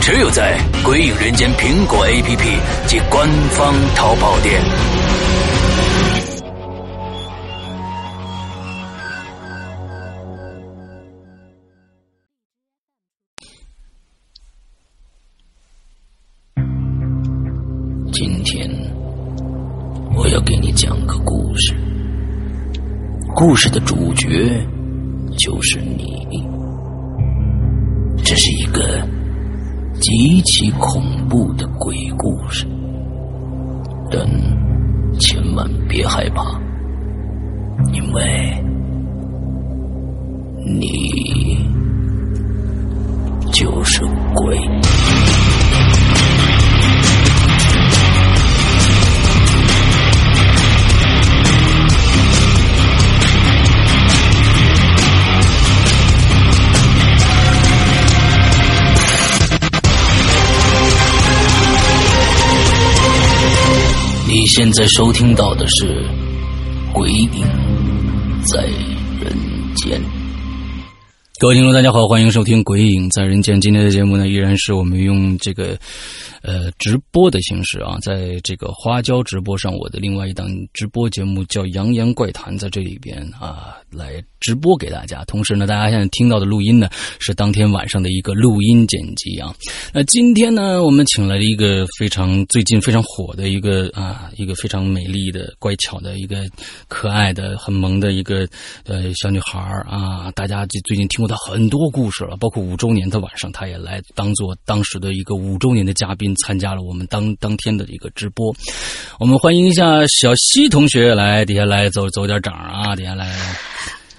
只有在《鬼影人间》苹果 APP 及官方淘宝店。今天我要给你讲个故事，故事的主角就是你。这是一个。极其恐怖的鬼故事，但千万别害怕，因为你就是鬼。你现在收听到的是《鬼影在人间》。各位听众，大家好，欢迎收听《鬼影在人间》。今天的节目呢，依然是我们用这个。呃，直播的形式啊，在这个花椒直播上，我的另外一档直播节目叫《扬言怪谈》在这里边啊，来直播给大家。同时呢，大家现在听到的录音呢，是当天晚上的一个录音剪辑啊。那今天呢，我们请来了一个非常最近非常火的一个啊，一个非常美丽的、乖巧的一个可爱的、很萌的一个呃小女孩啊。大家最近听过她很多故事了，包括五周年的晚上，她也来当做当时的一个五周年的嘉宾。参加了我们当当天的一个直播，我们欢迎一下小西同学来底下来走走点掌啊，底下来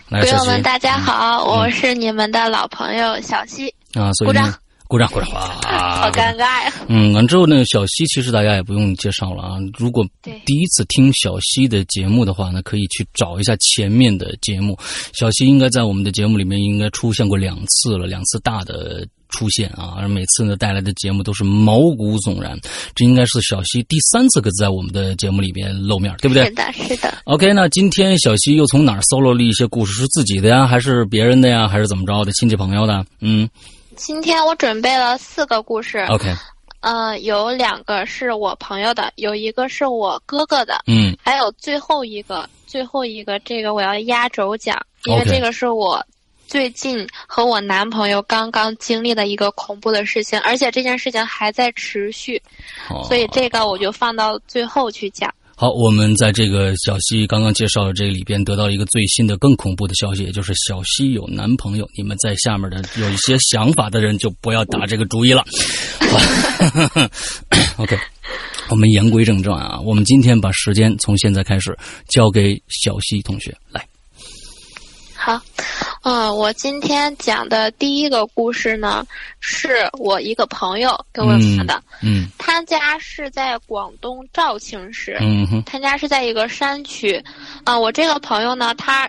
来。朋友们，大家好，我是你们的老朋友小西啊，鼓掌。鼓掌，鼓掌！好尴尬呀。嗯，完之后呢，小西其实大家也不用介绍了啊。如果第一次听小西的节目的话呢，可以去找一下前面的节目。小西应该在我们的节目里面应该出现过两次了，两次大的出现啊。而每次呢带来的节目都是毛骨悚然。这应该是小西第三次在我们的节目里边露面，对不对？是的，是的。OK，那今天小西又从哪儿搜罗了一些故事？是自己的呀，还是别人的呀，还是怎么着的？亲戚朋友的？嗯。今天我准备了四个故事。OK，嗯，有两个是我朋友的，有一个是我哥哥的，嗯，还有最后一个，最后一个这个我要压轴讲，因为这个是我最近和我男朋友刚刚经历的一个恐怖的事情，而且这件事情还在持续，所以这个我就放到最后去讲。好，我们在这个小西刚刚介绍的这里边得到一个最新的、更恐怖的消息，也就是小西有男朋友。你们在下面的有一些想法的人就不要打这个主意了。OK，我们言归正传啊，我们今天把时间从现在开始交给小西同学来。好，嗯，我今天讲的第一个故事呢，是我一个朋友给我发的。嗯，他家是在广东肇庆市。嗯哼，他家是在一个山区。啊，我这个朋友呢，他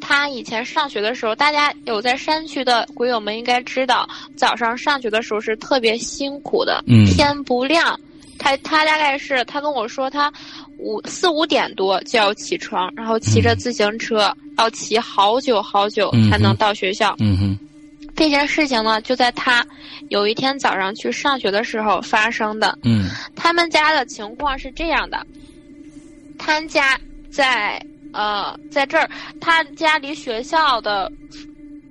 他以前上学的时候，大家有在山区的鬼友们应该知道，早上上学的时候是特别辛苦的。嗯，天不亮。他他大概是他跟我说他五四五点多就要起床，然后骑着自行车要骑好久好久才能到学校。嗯哼，这件事情呢就在他有一天早上去上学的时候发生的。嗯，他们家的情况是这样的，他家在呃在这儿，他家离学校的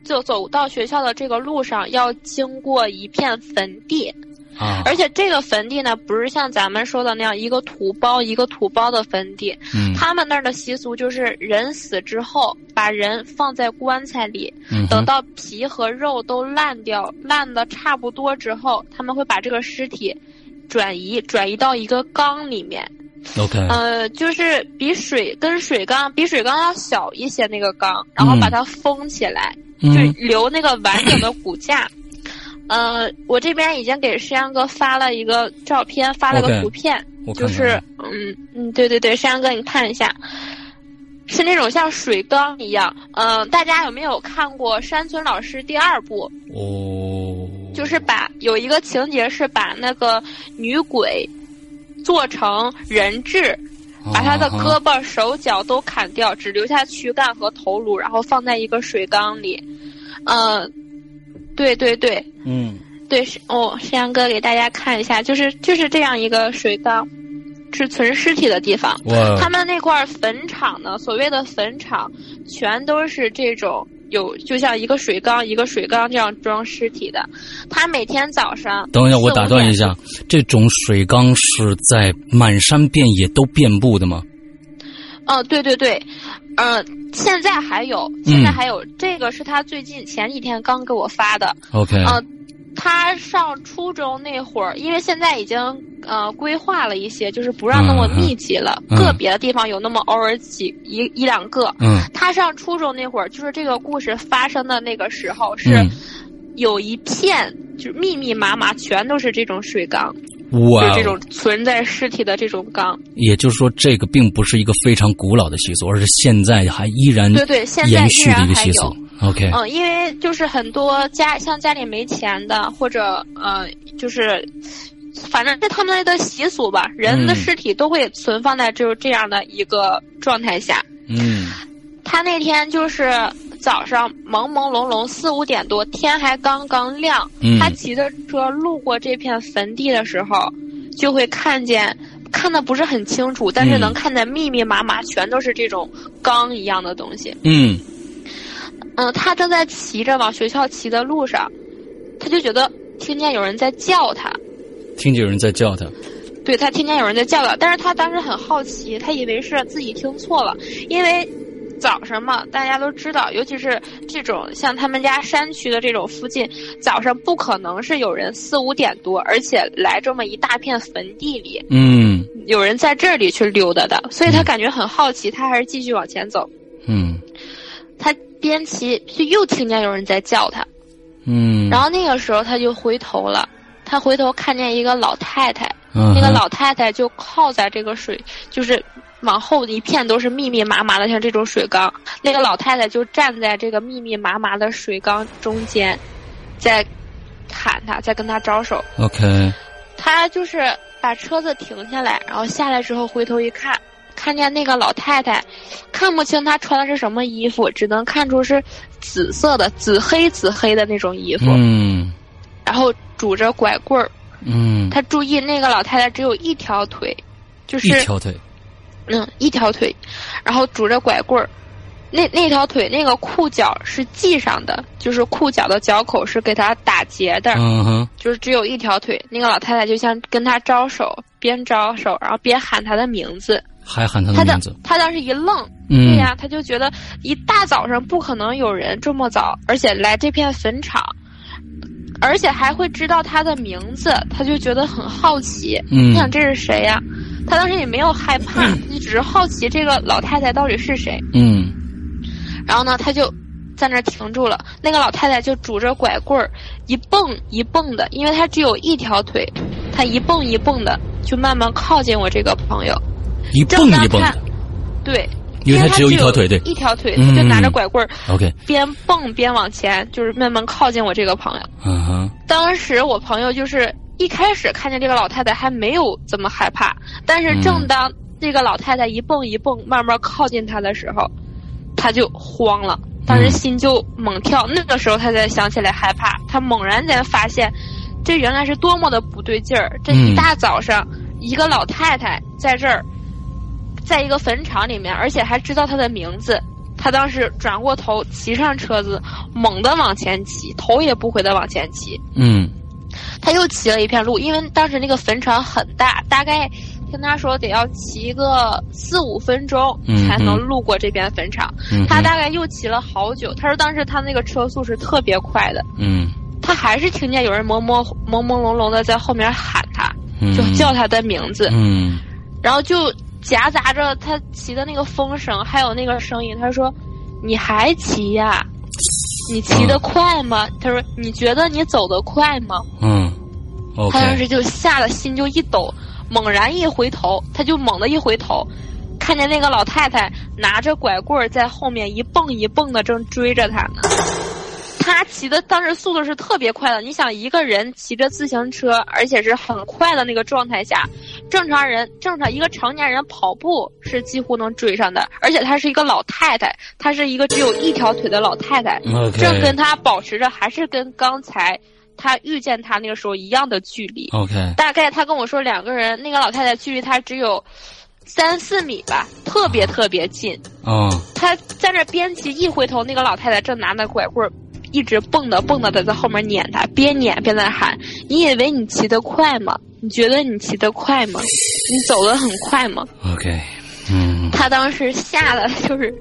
就走到学校的这个路上要经过一片坟地。啊！而且这个坟地呢，不是像咱们说的那样一个土包一个土包的坟地。嗯，他们那儿的习俗就是人死之后，把人放在棺材里，等到皮和肉都烂掉、烂的差不多之后，他们会把这个尸体转移转移到一个缸里面。OK。呃，就是比水跟水缸比水缸要小一些那个缸，然后把它封起来，就留那个完整的骨架。呃，我这边已经给山羊哥发了一个照片，发了个图片，就是嗯嗯，对对对，山羊哥你看一下，是那种像水缸一样。嗯，大家有没有看过山村老师第二部？哦，就是把有一个情节是把那个女鬼做成人质。把他的胳膊、手脚都砍掉，只留下躯干和头颅，然后放在一个水缸里。嗯，对对对，嗯，对是哦，山羊哥给大家看一下，就是就是这样一个水缸，是存尸体的地方。他们那块坟场呢，所谓的坟场，全都是这种。有就像一个水缸，一个水缸这样装尸体的。他每天早上，等一下，我打断一下，这种水缸是在满山遍野都遍布的吗？哦，对对对，嗯，现在还有，现在还有，这个是他最近前几天刚给我发的。OK。嗯。他上初中那会儿，因为现在已经呃规划了一些，就是不让那么密集了，个别的地方有那么偶尔几一一两个。嗯，他上初中那会儿，就是这个故事发生的那个时候，是有一片就是密密麻麻全都是这种水缸，哇，这种存在尸体的这种缸。也就是说，这个并不是一个非常古老的习俗，而是现在还依然对对，现在延续的一个习俗。OK，嗯，因为就是很多家像家里没钱的，或者呃，就是反正是他们的习俗吧，人的尸体都会存放在就是这样的一个状态下。嗯，他那天就是早上朦朦胧胧四五点多，天还刚刚亮，他骑着车路过这片坟地的时候，就会看见，看的不是很清楚，但是能看见密密麻麻全都是这种缸一样的东西。嗯。嗯，他正在骑着往学校骑的路上，他就觉得听见有人在叫他，听见有人在叫他，对他听见有人在叫他，但是他当时很好奇，他以为是自己听错了，因为早上嘛，大家都知道，尤其是这种像他们家山区的这种附近，早上不可能是有人四五点多，而且来这么一大片坟地里，嗯，有人在这里去溜达的，所以他感觉很好奇，他还是继续往前走，嗯，他。边骑就又听见有人在叫他，嗯，然后那个时候他就回头了，他回头看见一个老太太，那个老太太就靠在这个水，就是往后一片都是密密麻麻的像这种水缸，那个老太太就站在这个密密麻麻的水缸中间，在喊他，在跟他招手。OK，他就是把车子停下来，然后下来之后回头一看。看见那个老太太，看不清她穿的是什么衣服，只能看出是紫色的、紫黑紫黑的那种衣服。嗯，然后拄着拐棍儿。嗯，他注意那个老太太只有一条腿，就是一条腿。嗯，一条腿，然后拄着拐棍儿，那那条腿那个裤脚是系上的，就是裤脚的脚口是给他打结的。嗯哼，就是只有一条腿，那个老太太就像跟他招手，边招手然后边喊他的名字。还喊他的名字，他当时一愣，对呀，他就觉得一大早上不可能有人这么早，而且来这片坟场，而且还会知道他的名字，他就觉得很好奇。嗯，想这是谁呀？他当时也没有害怕，就只是好奇这个老太太到底是谁。嗯，然后呢，他就在那停住了。那个老太太就拄着拐棍儿，一蹦一蹦的，因为她只有一条腿，她一蹦一蹦的就慢慢靠近我这个朋友。一蹦一蹦的，对，因为他只有一条腿，对，一条腿，他就拿着拐棍儿，OK，边蹦边往前，就是慢慢靠近我这个朋友。嗯哼，当时我朋友就是一开始看见这个老太太还没有怎么害怕，但是正当这个老太太一蹦一蹦慢慢靠近他的时候，他就慌了，当时心就猛跳。那个时候他才想起来害怕，他猛然间发现，这原来是多么的不对劲儿！这一大早上，一个老太太在这儿。在一个坟场里面，而且还知道她的名字。他当时转过头，骑上车子，猛地往前骑，头也不回的往前骑。嗯，他又骑了一片路，因为当时那个坟场很大，大概听他说得要骑个四五分钟才能路过这边坟场。他大概又骑了好久。他说当时他那个车速是特别快的。嗯，他还是听见有人朦朦朦朦胧胧的在后面喊他，就叫他的名字。嗯，然后就。夹杂着他骑的那个风声，还有那个声音，他说：“你还骑呀？”你骑得快吗？他说你觉得你走得快吗？嗯，他当时就吓得心就一抖，猛然一回头，他就猛地一回头，看见那个老太太拿着拐棍在后面一蹦一蹦的正追着他呢。他骑的当时速度是特别快的，你想一个人骑着自行车，而且是很快的那个状态下，正常人正常一个成年人跑步是几乎能追上的，而且她是一个老太太，她是一个只有一条腿的老太太，正跟她保持着还是跟刚才他遇见他那个时候一样的距离。OK，大概他跟我说两个人那个老太太距离他只有三四米吧，特别特别近。哦，他在那边骑，一回头那个老太太正拿那拐棍儿。一直蹦跶蹦跶的在后面撵他，边撵边在喊：“你以为你骑得快吗？你觉得你骑得快吗？你走得很快吗？”OK，嗯，他当时吓得就是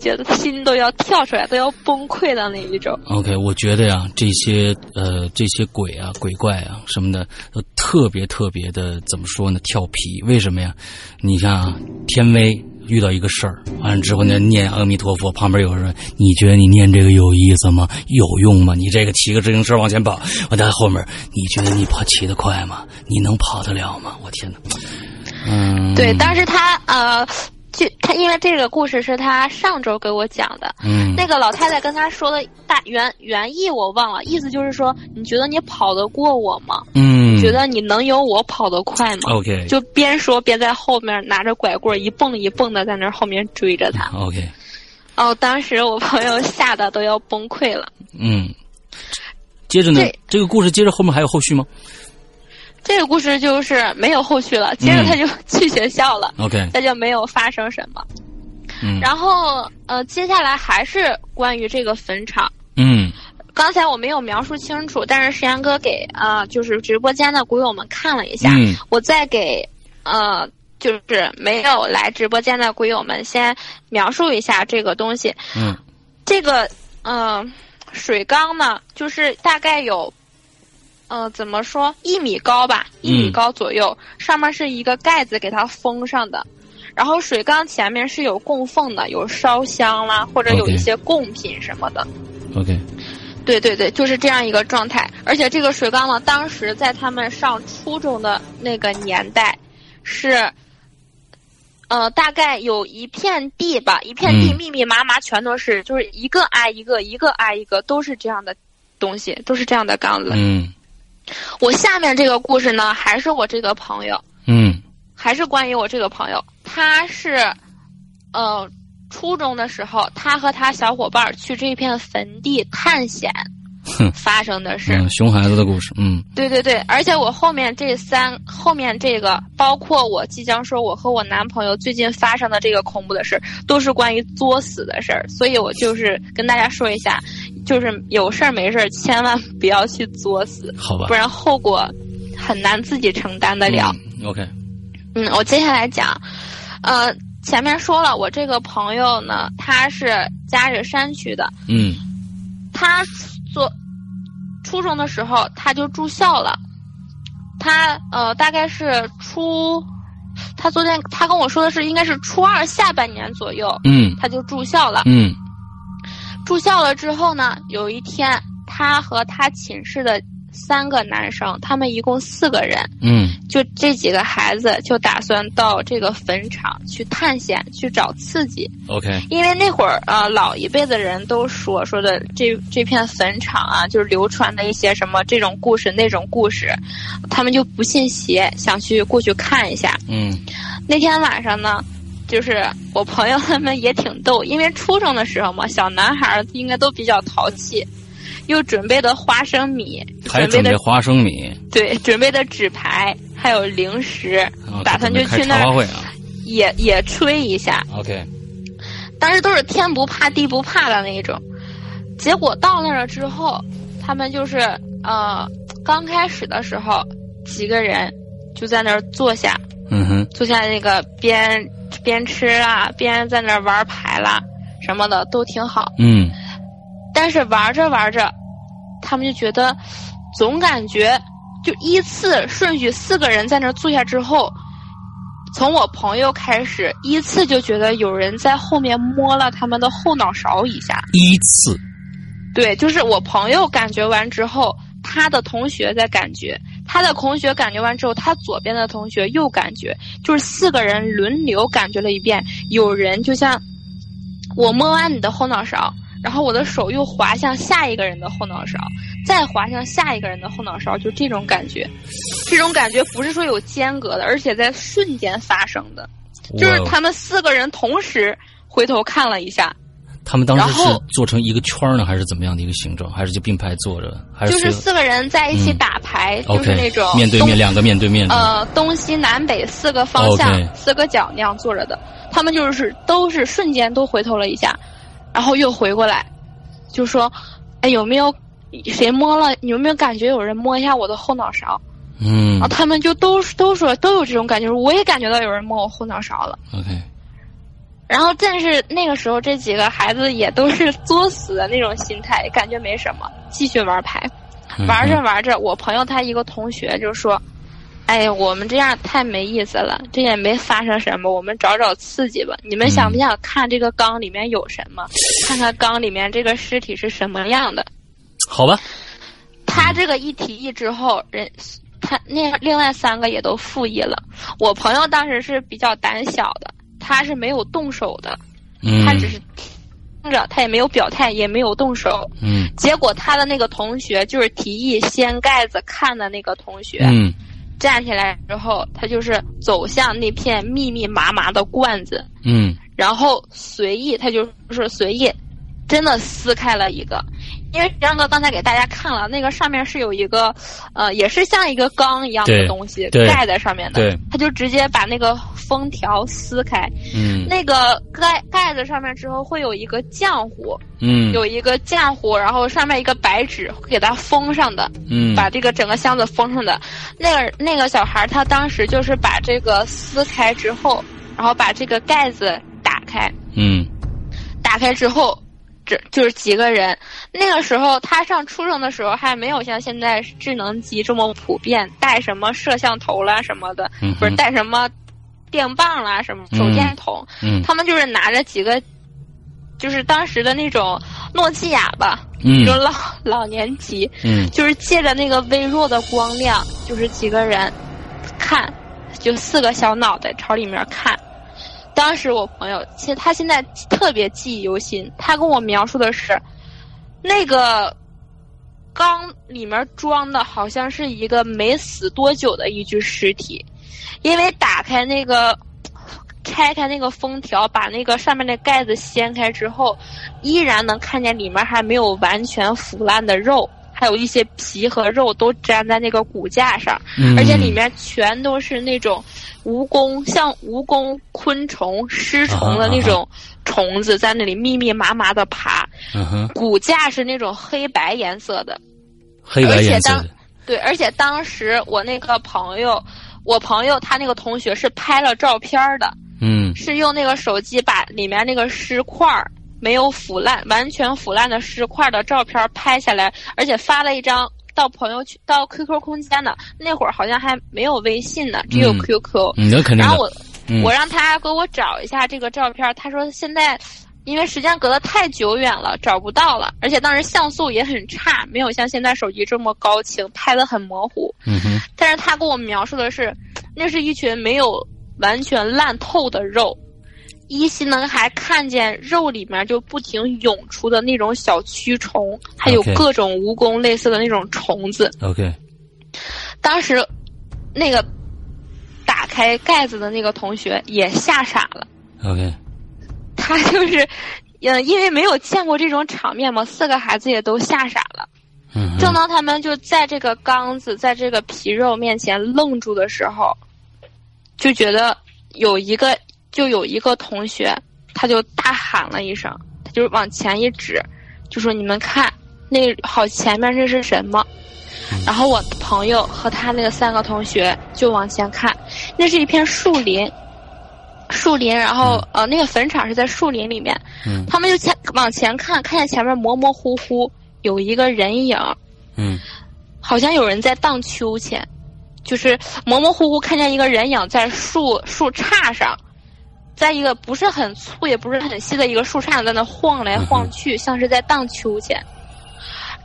觉得心都要跳出来，都要崩溃的那一种。OK，我觉得呀，这些呃这些鬼啊鬼怪啊什么的都特别特别的怎么说呢？调皮？为什么呀？你像天威。遇到一个事儿，完了之后呢，念阿弥陀佛，旁边有人说：“你觉得你念这个有意思吗？有用吗？你这个骑个自行车往前跑，我在后面，你觉得你跑骑得快吗？你能跑得了吗？我天哪！”嗯，对，但是他呃。就他，因为这个故事是他上周给我讲的。嗯，那个老太太跟他说的大原原意我忘了，意思就是说，你觉得你跑得过我吗？嗯，觉得你能有我跑得快吗？OK，就边说边在后面拿着拐棍一蹦一蹦的在那后面追着他。OK，哦，当时我朋友吓得都要崩溃了。嗯，接着呢，这个故事接着后面还有后续吗？这个故事就是没有后续了，接着他就去学校了。OK，那就没有发生什么。嗯，然后呃，接下来还是关于这个坟场。嗯，刚才我没有描述清楚，但是石阳哥给啊，就是直播间的股友们看了一下。嗯，我再给呃，就是没有来直播间的鬼友们先描述一下这个东西。嗯，这个嗯，水缸呢，就是大概有。嗯，怎么说？一米高吧，一米高左右，上面是一个盖子给它封上的，然后水缸前面是有供奉的，有烧香啦，或者有一些贡品什么的。OK。对对对，就是这样一个状态。而且这个水缸呢，当时在他们上初中的那个年代，是，呃，大概有一片地吧，一片地密密麻麻全都是，就是一个挨一个，一个挨一个，都是这样的东西，都是这样的缸子。嗯。我下面这个故事呢，还是我这个朋友，嗯，还是关于我这个朋友。他是，呃，初中的时候，他和他小伙伴去这片坟地探险，发生的事。熊孩子的故事，嗯，对对对，而且我后面这三，后面这个，包括我即将说我和我男朋友最近发生的这个恐怖的事都是关于作死的事儿，所以我就是跟大家说一下。就是有事儿没事儿，千万不要去作死，好吧？不然后果很难自己承担得了。OK，嗯，我接下来讲，呃，前面说了，我这个朋友呢，他是嘉峪山区的，嗯，他做初中的时候他就住校了，他呃大概是初，他昨天他跟我说的是应该是初二下半年左右，嗯，他就住校了，嗯。住校了之后呢，有一天，他和他寝室的三个男生，他们一共四个人，嗯，就这几个孩子就打算到这个坟场去探险，去找刺激。OK，因为那会儿啊，老一辈的人都说说的这这片坟场啊，就是流传的一些什么这种故事那种故事，他们就不信邪，想去过去看一下。嗯，那天晚上呢。就是我朋友他们也挺逗，因为初中的时候嘛，小男孩应该都比较淘气，又准备的花生米，还准备花生米，对，准备的纸牌，还有零食，打算就去那儿也也吹一下。OK，当时都是天不怕地不怕的那一种，结果到那儿了之后，他们就是呃，刚开始的时候几个人就在那儿坐下，嗯哼，坐下那个边。边吃啊，边在那玩牌啦，什么的都挺好。嗯，但是玩着玩着，他们就觉得总感觉就依次顺序四个人在那坐下之后，从我朋友开始依次就觉得有人在后面摸了他们的后脑勺一下。依次。对，就是我朋友感觉完之后，他的同学在感觉，他的同学感觉完之后，他左边的同学又感觉，就是四个人轮流感觉了一遍。有人就像我摸完你的后脑勺，然后我的手又滑向下一个人的后脑勺，再滑向下一个人的后脑勺，就这种感觉。这种感觉不是说有间隔的，而且在瞬间发生的，就是他们四个人同时回头看了一下。他们当时是做成一个圈呢，还是怎么样的一个形状？还是就并排坐着？还是就是四个人在一起打牌，就是那种面对面两个面对面。呃，东西南北四个方向，四个角那样坐着的。他们就是都是瞬间都回头了一下，然后又回过来，就说：“哎，有没有谁摸了？有没有感觉有人摸一下我的后脑勺？”嗯，然后他们就都都说都有这种感觉，我也感觉到有人摸我后脑勺了。OK。然后，但是那个时候，这几个孩子也都是作死的那种心态，感觉没什么，继续玩牌。玩着玩着，我朋友他一个同学就说：“哎，我们这样太没意思了，这也没发生什么，我们找找刺激吧。你们想不想看这个缸里面有什么？看看缸里面这个尸体是什么样的？”好吧。他这个一提议之后，人他那另外三个也都附议了。我朋友当时是比较胆小的。他是没有动手的，他只是听着，他也没有表态，也没有动手。嗯，结果他的那个同学就是提议掀盖子看的那个同学，嗯，站起来之后，他就是走向那片密密麻麻的罐子，嗯，然后随意，他就是随意，真的撕开了一个。因为张哥刚才给大家看了，那个上面是有一个，呃，也是像一个缸一样的东西盖在上面的。他就直接把那个封条撕开。嗯。那个盖盖子上面之后会有一个浆糊。嗯。有一个浆糊，然后上面一个白纸给它封上的。嗯。把这个整个箱子封上的，那个那个小孩他当时就是把这个撕开之后，然后把这个盖子打开。嗯。打开之后。这就是几个人，那个时候他上初中的时候还没有像现在智能机这么普遍，带什么摄像头啦什么的，不是带什么电棒啦什么手电筒，他们就是拿着几个，就是当时的那种诺基亚吧，嗯，就老老年机，就是借着那个微弱的光亮，就是几个人看，就四个小脑袋朝里面看。当时我朋友，其实他现在特别记忆犹新。他跟我描述的是，那个缸里面装的好像是一个没死多久的一具尸体，因为打开那个拆开那个封条，把那个上面的盖子掀开之后，依然能看见里面还没有完全腐烂的肉。还有一些皮和肉都粘在那个骨架上，而且里面全都是那种蜈蚣，像蜈蚣、昆虫、尸虫的那种虫子，在那里密密麻麻的爬。骨架是那种黑白颜色的，黑白颜色的。对，而且当时我那个朋友，我朋友他那个同学是拍了照片的，嗯，是用那个手机把里面那个尸块儿。没有腐烂、完全腐烂的尸块的照片拍下来，而且发了一张到朋友圈、到 QQ 空间的。那会儿好像还没有微信呢，只有 QQ。那肯定然后我我让他给我找一下这个照片，他说现在因为时间隔得太久远了，找不到了，而且当时像素也很差，没有像现在手机这么高清，拍的很模糊。嗯哼。但是他跟我描述的是，那是一群没有完全烂透的肉。依稀能还看见肉里面就不停涌出的那种小蛆虫，还有各种蜈蚣类似的那种虫子。OK，当时那个打开盖子的那个同学也吓傻了。OK，他就是嗯，因为没有见过这种场面嘛，四个孩子也都吓傻了。嗯。正当他们就在这个缸子、在这个皮肉面前愣住的时候，就觉得有一个。就有一个同学，他就大喊了一声，他就往前一指，就说：“你们看，那好前面那是什么？”然后我朋友和他那个三个同学就往前看，那是一片树林，树林，然后呃，那个坟场是在树林里面。嗯。他们就前往前看，看见前面模模糊糊有一个人影。嗯。好像有人在荡秋千，就是模模糊糊看见一个人影在树树杈上。在一个不是很粗也不是很细的一个树杈在那晃来晃去，像是在荡秋千。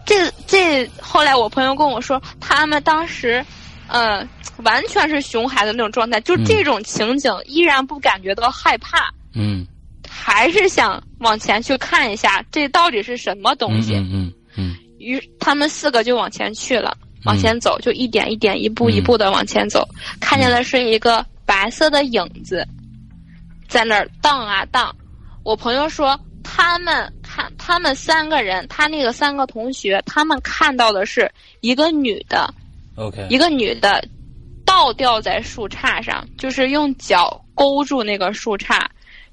这这后来我朋友跟我说，他们当时，呃，完全是熊孩子那种状态，就这种情景依然不感觉到害怕，嗯，还是想往前去看一下，这到底是什么东西？嗯嗯嗯。于他们四个就往前去了，往前走，就一点一点、一步一步的往前走，看见的是一个白色的影子，在那儿荡啊荡。我朋友说。他们看，他们三个人，他那个三个同学，他们看到的是一个女的，OK，一个女的倒吊在树杈上，就是用脚勾住那个树杈，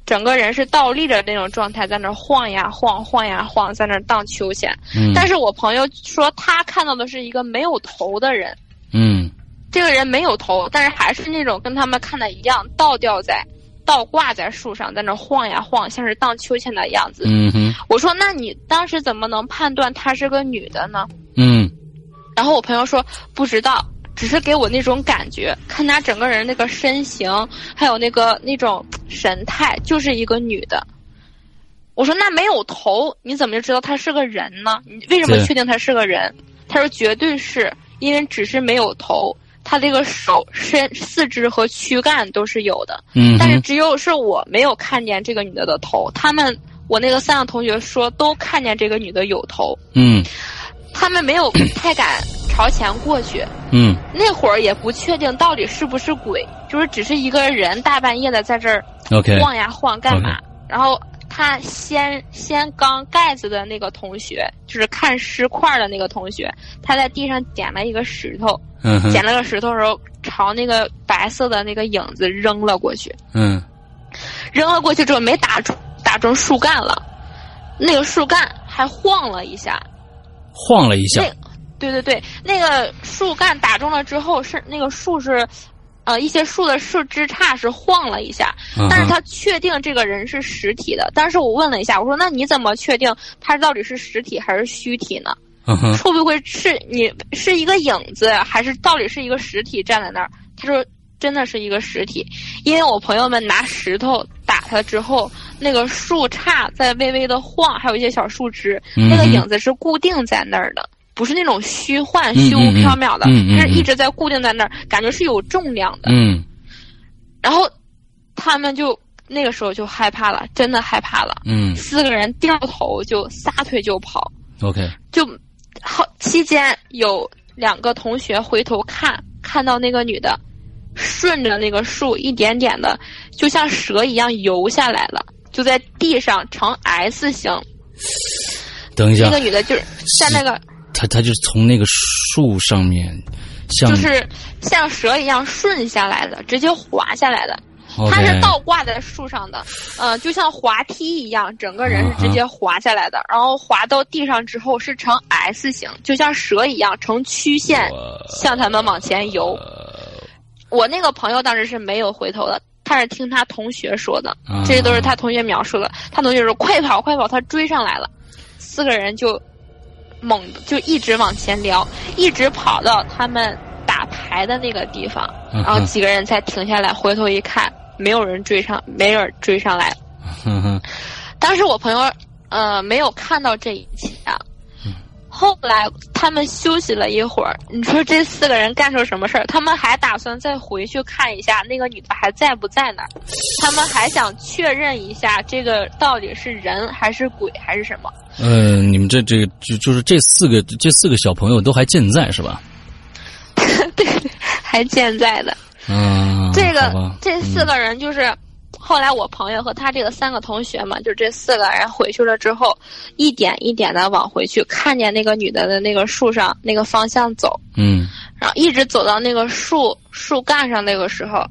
整个人是倒立的那种状态，在那晃呀晃，晃呀晃，在那荡秋千。嗯，但是我朋友说他看到的是一个没有头的人，嗯，这个人没有头，但是还是那种跟他们看的一样，倒吊在。倒挂在树上，在那晃呀晃，像是荡秋千的样子。嗯哼，我说，那你当时怎么能判断她是个女的呢？嗯，然后我朋友说不知道，只是给我那种感觉，看她整个人那个身形，还有那个那种神态，就是一个女的。我说那没有头，你怎么就知道她是个人呢？你为什么确定她是个人？他说绝对是因为只是没有头。他这个手、身、四肢和躯干都是有的，嗯，但是只有是我没有看见这个女的的头。他们，我那个三个同学说都看见这个女的有头，嗯，他们没有 太敢朝前过去，嗯，那会儿也不确定到底是不是鬼，就是只是一个人大半夜的在这儿晃呀晃干嘛？然后他掀掀缸盖子的那个同学，就是看尸块的那个同学，他在地上捡了一个石头。捡了个石头时候，朝那个白色的那个影子扔了过去。嗯，扔了过去之后没打中，打中树干了，那个树干还晃了一下，晃了一下。对对对，那个树干打中了之后，是那个树是，呃，一些树的树枝杈是晃了一下，但是他确定这个人是实体的。但是我问了一下，我说那你怎么确定他到底是实体还是虚体呢？会不会是你是一个影子，还是到底是一个实体站在那儿？他说真的是一个实体，因为我朋友们拿石头打他之后，那个树杈在微微的晃，还有一些小树枝，那个影子是固定在那儿的，不是那种虚幻、虚无缥缈的，它是一直在固定在那儿，感觉是有重量的。嗯，然后他们就那个时候就害怕了，真的害怕了。嗯，四个人掉头就撒腿就跑。OK，就。好，期间有两个同学回头看，看到那个女的顺着那个树一点点的，就像蛇一样游下来了，就在地上呈 S 型。等一下，那个女的就是在那个，她她就从那个树上面，像就是像蛇一样顺下来的，直接滑下来的。它是倒挂在树上的，呃，就像滑梯一样，整个人是直接滑下来的。然后滑到地上之后是呈 S 型，就像蛇一样呈曲线向他们往前游。我那个朋友当时是没有回头的，他是听他同学说的，这些都是他同学描述的。他同学说：“快跑，快跑！”他追上来了，四个人就猛就一直往前聊，一直跑到他们打牌的那个地方，然后几个人才停下来，回头一看。没有人追上，没人追上来。当时我朋友呃没有看到这一切啊。后来他们休息了一会儿，你说这四个人干出什么事儿？他们还打算再回去看一下那个女的还在不在那儿。他们还想确认一下这个到底是人还是鬼还是什么？嗯，你们这这就就是这四个这四个小朋友都还健在是吧？对，还健在的。嗯，这个这四个人就是，后来我朋友和他这个三个同学嘛，就这四个人回去了之后，一点一点的往回去，看见那个女的的那个树上那个方向走，嗯，然后一直走到那个树树干上那个时候，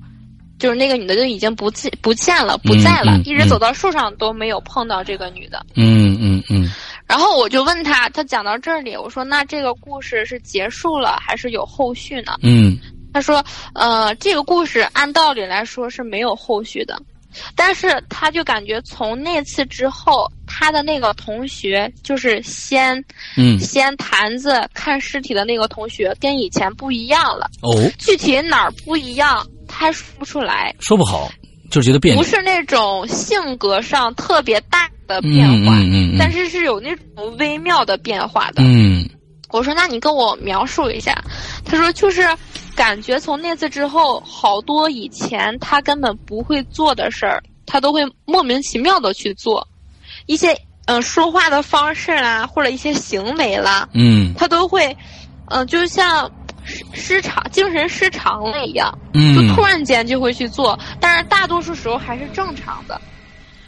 就是那个女的就已经不见不见了，不在了，一直走到树上都没有碰到这个女的，嗯嗯嗯，然后我就问他，他讲到这里，我说那这个故事是结束了还是有后续呢？嗯。他说：“呃，这个故事按道理来说是没有后续的，但是他就感觉从那次之后，他的那个同学就是先，嗯，先坛子看尸体的那个同学跟以前不一样了。哦，具体哪儿不一样，他还说不出来，说不好，就觉得别。不是那种性格上特别大的变化，嗯嗯嗯，但是是有那种微妙的变化的。嗯，我说那你跟我描述一下，他说就是感觉从那次之后，好多以前他根本不会做的事儿，他都会莫名其妙的去做，一些嗯说话的方式啦，或者一些行为啦，嗯，他都会，嗯，就像失失常、精神失常了一样，嗯，就突然间就会去做，但是大多数时候还是正常的。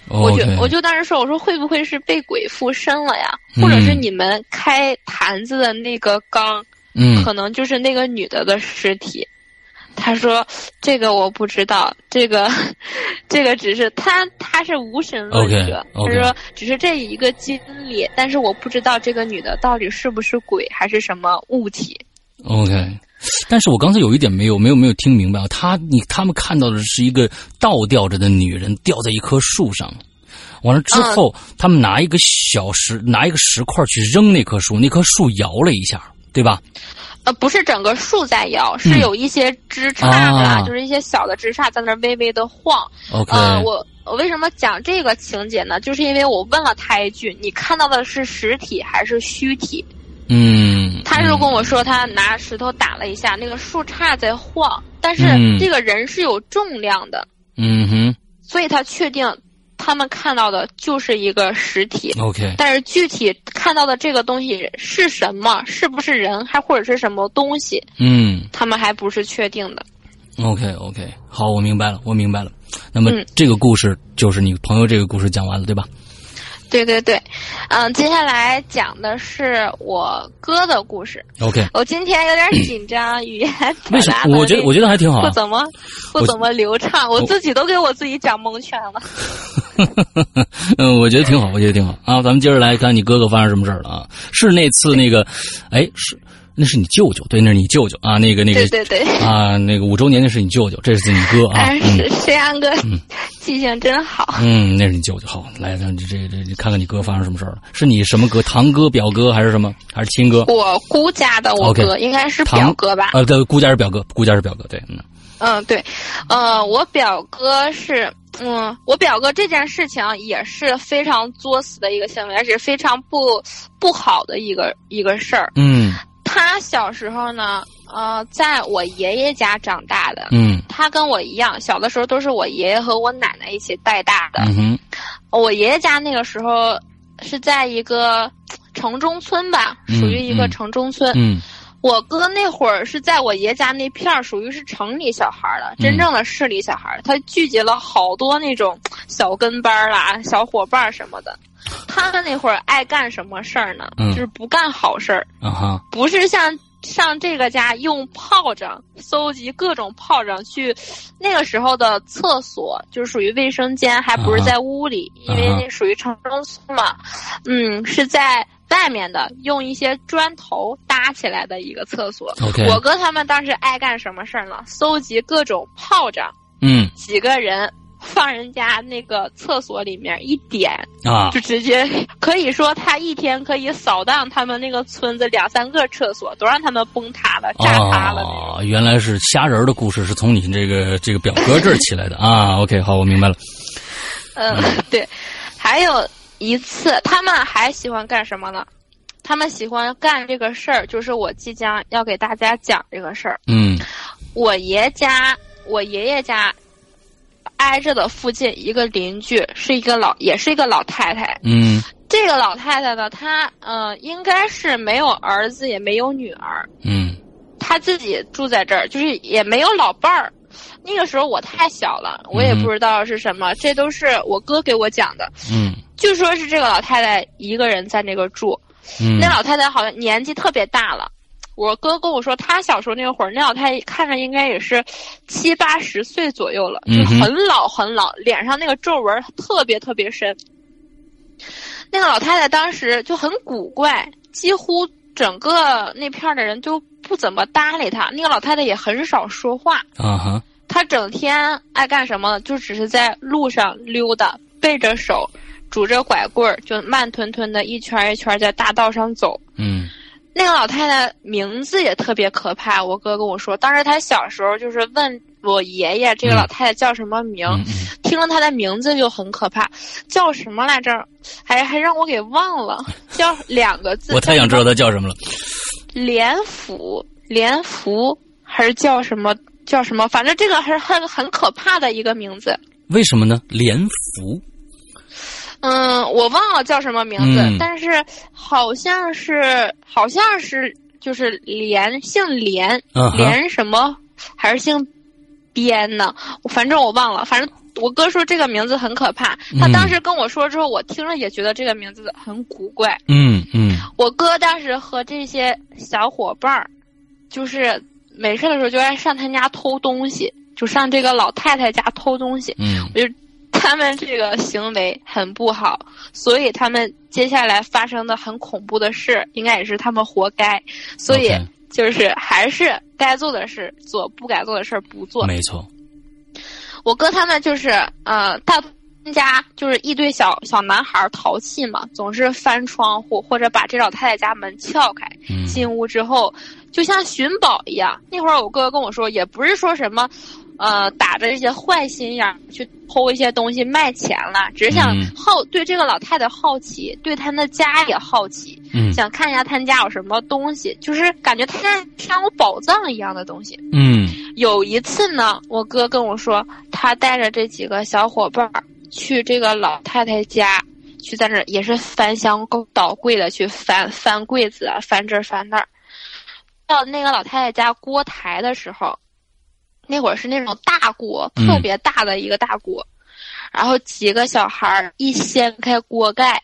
我就我就当时说，我说会不会是被鬼附身了呀？或者是你们开坛子的那个缸，嗯，可能就是那个女的的尸体。他说这个我不知道，这个这个只是他他是无神论者，他说只是这一个经历，但是我不知道这个女的到底是不是鬼还是什么物体。OK，但是我刚才有一点没有没有没有听明白啊，他你他们看到的是一个倒吊着的女人吊在一棵树上，完了之后、嗯、他们拿一个小石拿一个石块去扔那棵树，那棵树摇了一下，对吧？呃，不是整个树在摇，是有一些枝杈啊，啊就是一些小的枝杈在那儿微微的晃。OK，、呃，我我为什么讲这个情节呢？就是因为我问了他一句：“你看到的是实体还是虚体？”嗯，他就跟我说，他拿石头打了一下，那个树杈在晃，但是嗯这个人是有重量的，嗯哼所以他确定他们看到的就是一个实体。，OK，但是具体看到的这个东西是什么，是不是人，还或者是什么东西，嗯他们还不是确定的。，OK OK，好，我明白了，我明白了。那么嗯这个故事就是你朋友这个故事讲完了，对吧？对对对，嗯，接下来讲的是我哥的故事。OK，我今天有点 紧张，语言为什么？表达我觉得我觉得还挺好啊。不怎么不怎么流畅，我自己都给我自己讲蒙圈了。嗯，我觉得挺好，我觉得挺好啊。咱们接着来看你哥哥发生什么事儿了啊？是那次那个，哎，是那是你舅舅，对，那是你舅舅啊。那个那个对对对，啊，那个五周年那是你舅舅，这是你哥啊。是这样个记性真好。嗯，那是你舅舅。好，来，咱这这这看看你哥发生什么事儿了？是你什么哥？堂哥、表哥还是什么？还是亲哥？我姑家的我哥应该是堂表哥吧？呃，对，姑家是表哥，姑家是表哥，对，嗯嗯，对，呃，我表哥是，嗯，我表哥这件事情也是非常作死的一个行为，而且非常不不好的一个一个事儿。嗯他小时候呢，呃，在我爷爷家长大的，嗯他跟我一样，小的时候都是我爷爷和我奶奶一起带大的。嗯哼我爷爷家那个时候是在一个城中村吧，嗯属于一个嗯城中村。嗯我哥那会儿是在我爷家那片儿，属于是城里小孩儿了，真正的市里小孩儿。他聚集了好多那种小跟班儿啦、小伙伴儿什么的。他们那会儿爱干什么事儿呢？嗯就是不干好事儿，啊哈不是像上这个家用炮仗搜集各种炮仗去。那个时候的厕所就是属于卫生间，还不是在屋里，因为那属于城中村嘛。嗯，是在外面的，用一些砖头搭起来的一个厕所。OK，我哥他们当时爱干什么事儿呢？搜集各种炮仗，嗯几个人放人家那个厕所里面一点，啊就直接可以说他一天可以扫荡他们那个村子两三个厕所，都让他们崩塌了、炸塌了。哦，原来是虾仁儿的故事是从你这个这个表哥这儿起来的啊。OK，好，我明白了。嗯，对。还有一次，他们还喜欢干什么呢？他们喜欢干这个事儿，就是我即将要给大家讲这个事儿。嗯我爷家，我爷爷家挨着的附近一个邻居是一个老，也是一个老太太。嗯这个老太太呢，她呃应该是没有儿子，也没有女儿，嗯她自己住在这儿，就是也没有老伴儿。那个时候我太小了，我也嗯不知道是什么，这都是我哥给我讲的。嗯就说是这个老太太一个人在那个住，嗯，那老太太好像年纪特别大了。我哥跟我说，他小时候那会儿，那老太太看着应该也是七八十岁左右了，就很老很老，脸上那个皱纹特别特别深。那个老太太当时就很古怪，几乎整个那片儿的人都不怎么搭理她。那个老太太也很少说话，啊哈她整天爱干什么？就只是在路上溜达，背着手，拄着拐棍儿，就慢吞吞的一圈一圈在大道上走。嗯那个老太太名字也特别可怕，我哥跟我说，当时他小时候就是问我爷爷这个老太太叫什么名，听了她的名字就很可怕，叫什么来着？还还让我给忘了，叫 两个字。我太想知道她叫什么了。连福，连福，还是叫什么？叫什么？反正这个还是很很可怕的一个名字。为什么呢？连福。嗯，我忘了叫什么名字，但是好像是，好像是，就是连姓连，连什么？还是姓边呢？反正我忘了。反正我哥说这个名字很可怕。他当时跟我说之后，我听了也觉得这个名字很古怪。嗯嗯。我哥当时和这些小伙伴儿，就是没事的时候就爱上他家偷东西，就上这个老太太家偷东西。嗯。我就。他们这个行为很不好，所以他们接下来发生的很恐怖的事，应该也是他们活该。所以就是还是该做的事做，不该做的事不做。没错。我哥他们就是呃，他家就是一堆小小男孩淘气嘛，总是翻窗户或者把这老太太家门撬开，进屋之后就像寻宝一样。那会儿我哥哥跟我说，也不是说什么。呃，打着一些坏心眼去偷一些东西卖钱了，只是想好对这个老太太好奇，对她的家也好奇，想看一下她家有什么东西，就是感觉她家像有宝藏一样的东西。嗯，有一次呢，我哥跟我说，他带着这几个小伙伴去这个老太太家，去在那儿也是翻箱倒柜的去翻翻柜子啊，翻这翻那儿。到那个老太太家锅台的时候。那会儿是那种大锅，特别大的一个大锅，然后几个小孩儿一掀开锅盖，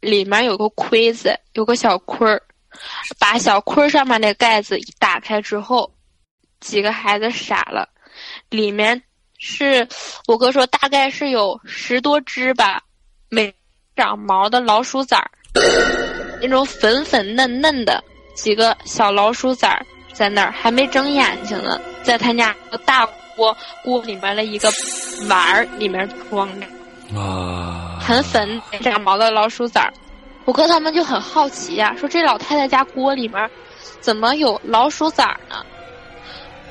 里面有个盔子，有个小盔儿，把小盔儿上面那盖子一打开之后，几个孩子傻了，里面是我哥说大概是有十多只吧，没长毛的老鼠崽儿，那种粉粉嫩嫩的几个小老鼠崽儿。在那儿还没睁眼睛呢，在他家大锅锅里面的一个碗儿里面装着，啊，很粉长毛的老鼠崽儿。我哥他们就很好奇呀，说这老太太家锅里面怎么有老鼠崽儿呢？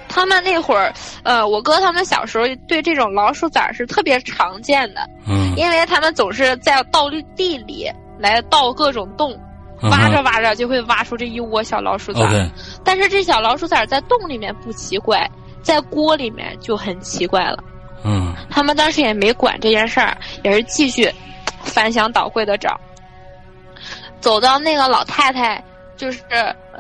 他们那会儿，呃，我哥他们小时候对这种老鼠崽儿是特别常见的，嗯，因为他们总是在倒地里来倒各种洞。挖着挖着就会挖出这一窝小老鼠崽，但是这小老鼠崽在洞里面不奇怪，在锅里面就很奇怪了。嗯，他们当时也没管这件事儿，也是继续翻箱倒柜的找。走到那个老太太，就是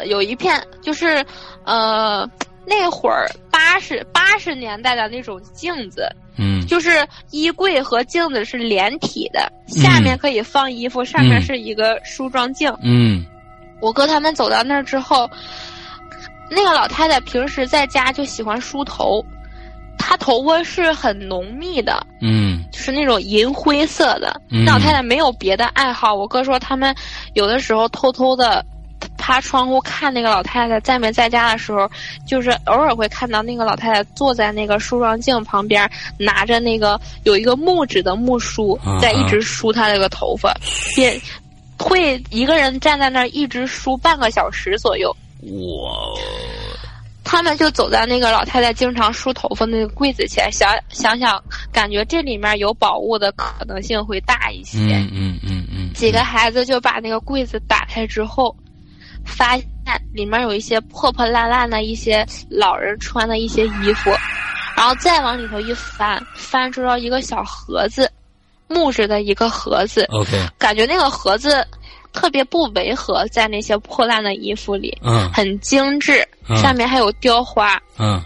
有一片，就是呃。那会儿八十八十年代的那种镜子，嗯，就是衣柜和镜子是连体的，下面可以放衣服，上面是一个梳妆镜。嗯，我哥他们走到那儿之后，那个老太太平时在家就喜欢梳头，她头发是很浓密的，嗯，就是那种银灰色的。那老太太没有别的爱好，我哥说他们有的时候偷偷的。趴窗户看那个老太太在没在家的时候，就是偶尔会看到那个老太太坐在那个梳妆镜旁边，拿着那个有一个木质的木梳，在一直梳她那个头发，也会一个人站在那儿一直梳半个小时左右。哇！他们就走在那个老太太经常梳头发那个柜子前，想想想，感觉这里面有宝物的可能性会大一些。嗯嗯嗯嗯。几个孩子就把那个柜子打开之后。发现里面有一些破破烂烂的一些老人穿的一些衣服，然后再往里头一翻，翻出了一个小盒子，木质的一个盒子。OK，感觉那个盒子特别不违和，在那些破烂的衣服里，嗯，很精致，上面还有雕花。嗯，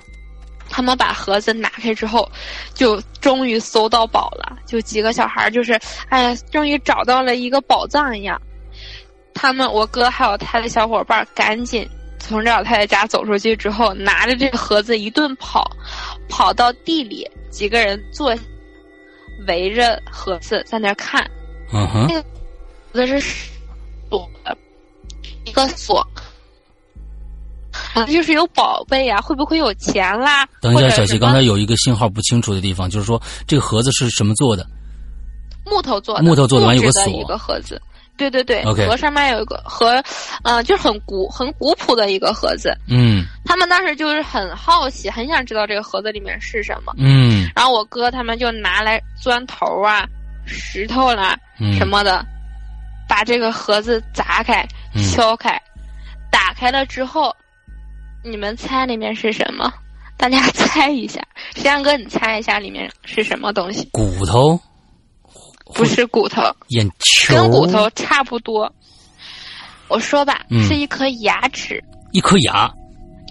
他们把盒子拿开之后，就终于搜到宝了，就几个小孩就是，哎呀，终于找到了一个宝藏一样。他们，我哥还有他的小伙伴，赶紧从这老太太家走出去之后，拿着这个盒子一顿跑，跑到地里，几个人坐，围着盒子在那看。嗯哼。那个盒子是锁的，一个锁，就是有宝贝呀，会不会有钱啦？等一下，小七，刚才有一个信号不清楚的地方，就是说这个盒子是什么做的？木头做的。木头做的，完有个锁。一个盒子。对对对盒上面有一个盒，嗯，就是很古很古朴的一个盒子。嗯，他们当时就是很好奇，很想知道这个盒子里面是什么。嗯，然后我哥他们就拿来砖头啊、石头啦什么的，把这个盒子砸开、敲开，打开了之后，你们猜里面是什么？大家 猜一下，石阳哥，你猜一下里面是什么东西？骨头。不是骨头，眼球跟骨头差不多。我说吧，是一颗牙齿，一颗牙，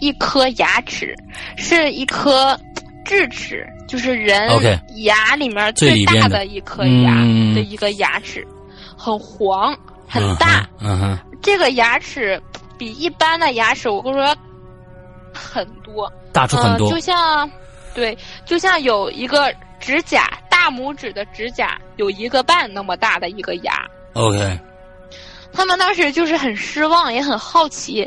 一颗牙齿，是一颗智齿，就是人牙里面最大的。一颗牙的一个牙齿，很黄，很大。嗯哼，这个牙齿比一般的牙齿，我跟你说，很多，大出很多，就像，对，就像有一个指甲。大拇指的指甲有一个半那么大的一个牙。OK，他们当时就是很失望，也很好奇，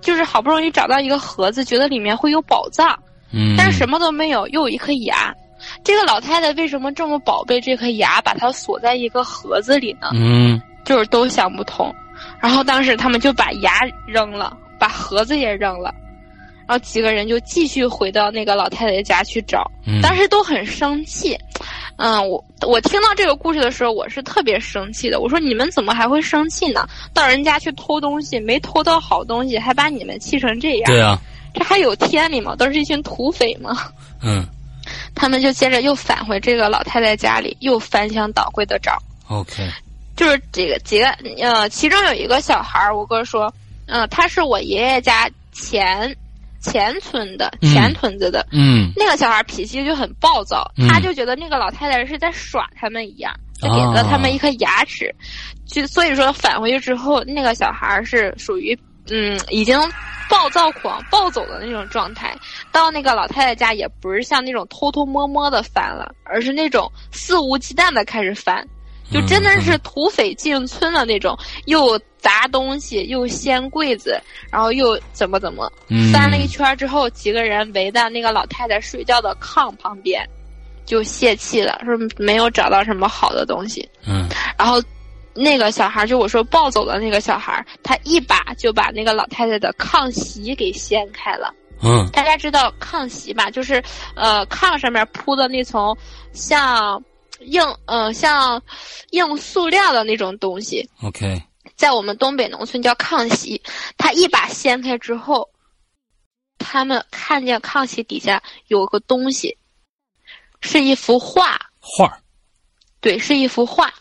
就是好不容易找到一个盒子，觉得里面会有宝藏。嗯，但是什么都没有，又有一颗牙。这个老太太为什么这么宝贝这颗牙，把它锁在一个盒子里呢？嗯，就是都想不通。然后当时他们就把牙扔了，把盒子也扔了。然后几个人就继续回到那个老太太家去找，当时都很生气。嗯，我我听到这个故事的时候，我是特别生气的。我说你们怎么还会生气呢？到人家去偷东西，没偷到好东西，还把你们气成这样。对啊，这还有天理吗？都是一群土匪吗？嗯，他们就接着又返回这个老太太家里，又翻箱倒柜的找。OK，就是这个几个呃，其中有一个小孩儿，我哥说，嗯，他是我爷爷家前。前村的前屯子的，嗯，那个小孩脾气就很暴躁，他就觉得那个老太太是在耍他们一样，就给了他们一颗牙齿，就所以说返回去之后，那个小孩是属于嗯已经暴躁狂暴走的那种状态，到那个老太太家也不是像那种偷偷摸摸的翻了，而是那种肆无忌惮的开始翻。就真的是土匪进村的那种，又砸东西，又掀柜子，然后又怎么怎么，翻了一圈之后，几个人围在那个老太太睡觉的炕旁边，就泄气了，说没有找到什么好的东西。嗯，然后那个小孩就我说抱走的那个小孩，他一把就把那个老太太的炕席给掀开了。嗯，大家知道炕席吧？就是呃，炕上面铺的那层像。硬呃，像硬塑料的那种东西。OK，在我们东北农村叫炕席。他一把掀开之后，他们看见炕席底下有个东西，是一幅画。画对，是一幅画。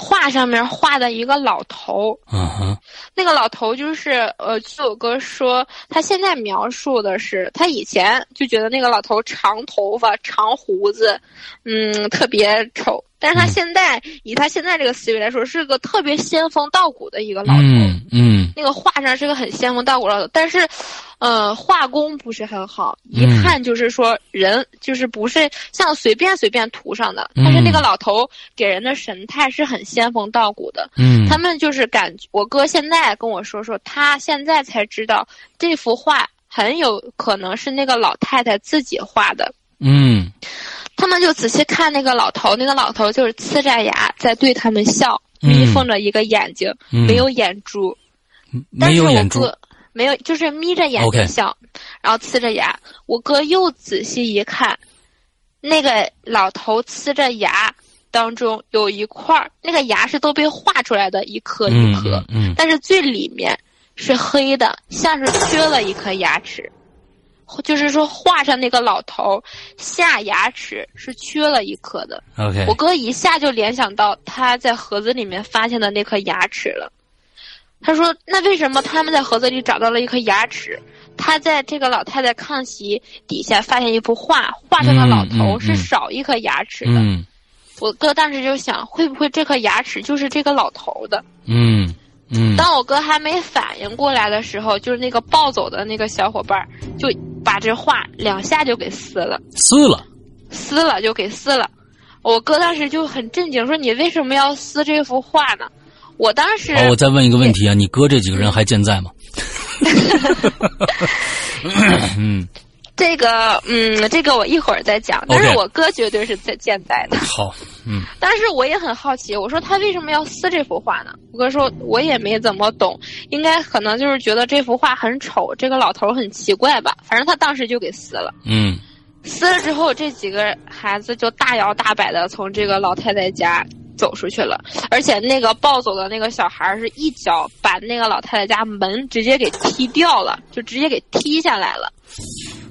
画上面画的一个老头，嗯哼，那个老头就是呃，据我哥说，他现在描述的是他以前就觉得那个老头长头发、长胡子，嗯，特别丑。但是他现在以他现在这个思维来说，是个特别仙风道骨的一个老头。嗯嗯，那个画上是个很仙风道骨老头，但是，呃，画工不是很好，一看就是说人就是不是像随便随便涂上的。但是那个老头给人的神态是很仙风道骨的。嗯，他们就是感觉，我哥现在跟我说说，他现在才知道这幅画很有可能是那个老太太自己画的。嗯。他们就仔细看那个老头，那个老头就是呲着牙在对他们笑，眯缝着一个眼睛，没有眼珠，没有眼珠，没有，就是眯着眼睛笑，然后呲着牙。我哥又仔细一看，那个老头呲着牙当中有一块儿，那个牙是都被画出来的，一颗一颗，但是最里面是黑的，像是缺了一颗牙齿。就是说，画上那个老头下牙齿是缺了一颗的。OK，我哥一下就联想到他在盒子里面发现的那颗牙齿了。他说：“那为什么他们在盒子里找到了一颗牙齿？他在这个老太太炕席底下发现一幅画，画上的老头是少一颗牙齿的。”我哥当时就想，会不会这颗牙齿就是这个老头的？嗯。嗯，当我哥还没反应过来的时候，就是那个暴走的那个小伙伴，就把这画两下就给撕了，撕了，撕了就给撕了。我哥当时就很震惊，说：“你为什么要撕这幅画呢？”我当时，我再问一个问题啊，你哥这几个人还健在吗？嗯，这个，嗯，这个我一会儿再讲。但是我哥绝对是在健在的。好，嗯。但是我也很好奇，我说他为什么要撕这幅画呢？我哥说，我也没怎么懂，应该可能就是觉得这幅画很丑，这个老头很奇怪吧。反正他当时就给撕了。嗯。撕了之后，这几个孩子就大摇大摆的从这个老太太家走出去了，而且那个暴走的那个小孩是一脚把那个老太太家门直接给踢掉了，就直接给踢下来了。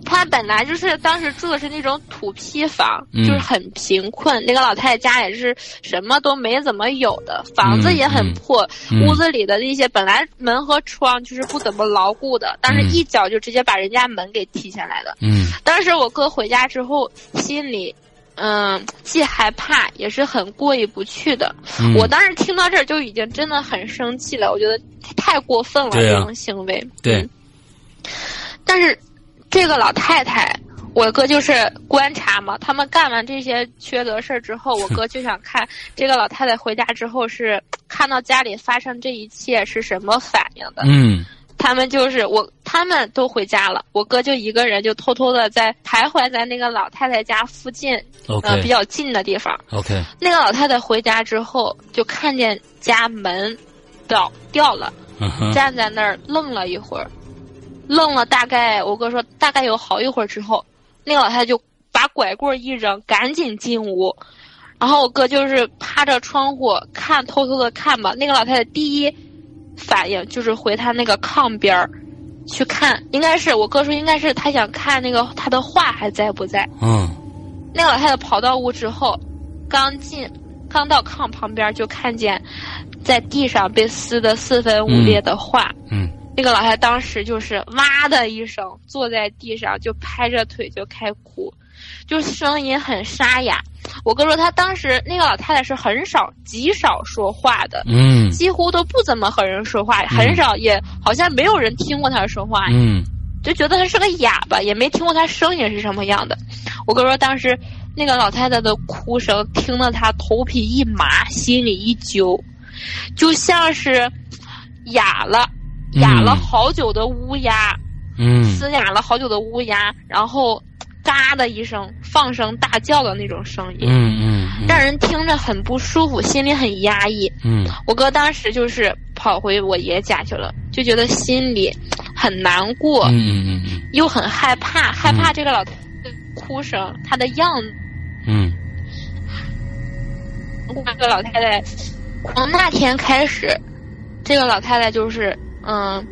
他本来就是当时住的是那种土坯房，就是很贫困。那个老太太家也是什么都没怎么有的，房子也很破，屋子里的那些本来门和窗就是不怎么牢固的，但是一脚就直接把人家门给踢下来了。嗯，当时我哥回家之后，心里嗯既害怕也是很过意不去的。我当时听到这儿就已经真的很生气了，我觉得太过分了这种行为。对，但是。这个老太太，我哥就是观察嘛。他们干完这些缺德事儿之后，我哥就想看这个老太太回家之后是看到家里发生这一切是什么反应的。嗯，他们就是我，他们都回家了，我哥就一个人就偷偷的在徘徊在那个老太太家附近，呃，比较近的地方。OK，那个老太太回家之后就看见家门掉掉了，站在那儿愣了一会儿。愣了大概，我哥说大概有好一会儿之后，那个老太太就把拐棍一扔，赶紧进屋。然后我哥就是趴着窗户看，偷偷的看吧。那个老太太第一反应就是回她那个炕边儿去看，应该是我哥说应该是他想看那个他的画还在不在。嗯。那个老太太跑到屋之后，刚进刚到炕旁边就看见在地上被撕得四分五裂的画。嗯。那个老太太当时就是哇的一声，坐在地上就拍着腿就开哭，就声音很沙哑。我哥说他当时那个老太太是很少、极少说话的，嗯，几乎都不怎么和人说话，很少也好像没有人听过她说话，嗯，就觉得她是个哑巴，也没听过她声音是什么样的。我哥说当时那个老太太的哭声听得他头皮一麻，心里一揪，就像是哑了。哑了好久的乌鸦，嗯，嘶哑了好久的乌鸦，然后，嘎的一声放声大叫的那种声音，嗯嗯，让人听着很不舒服，心里很压抑。嗯，我哥当时就是跑回我爷家去了，就觉得心里很难过，嗯嗯嗯，又很害怕，害怕这个老哭声，他的样子，嗯，这个老太太，从那天开始，这个老太太就是。嗯，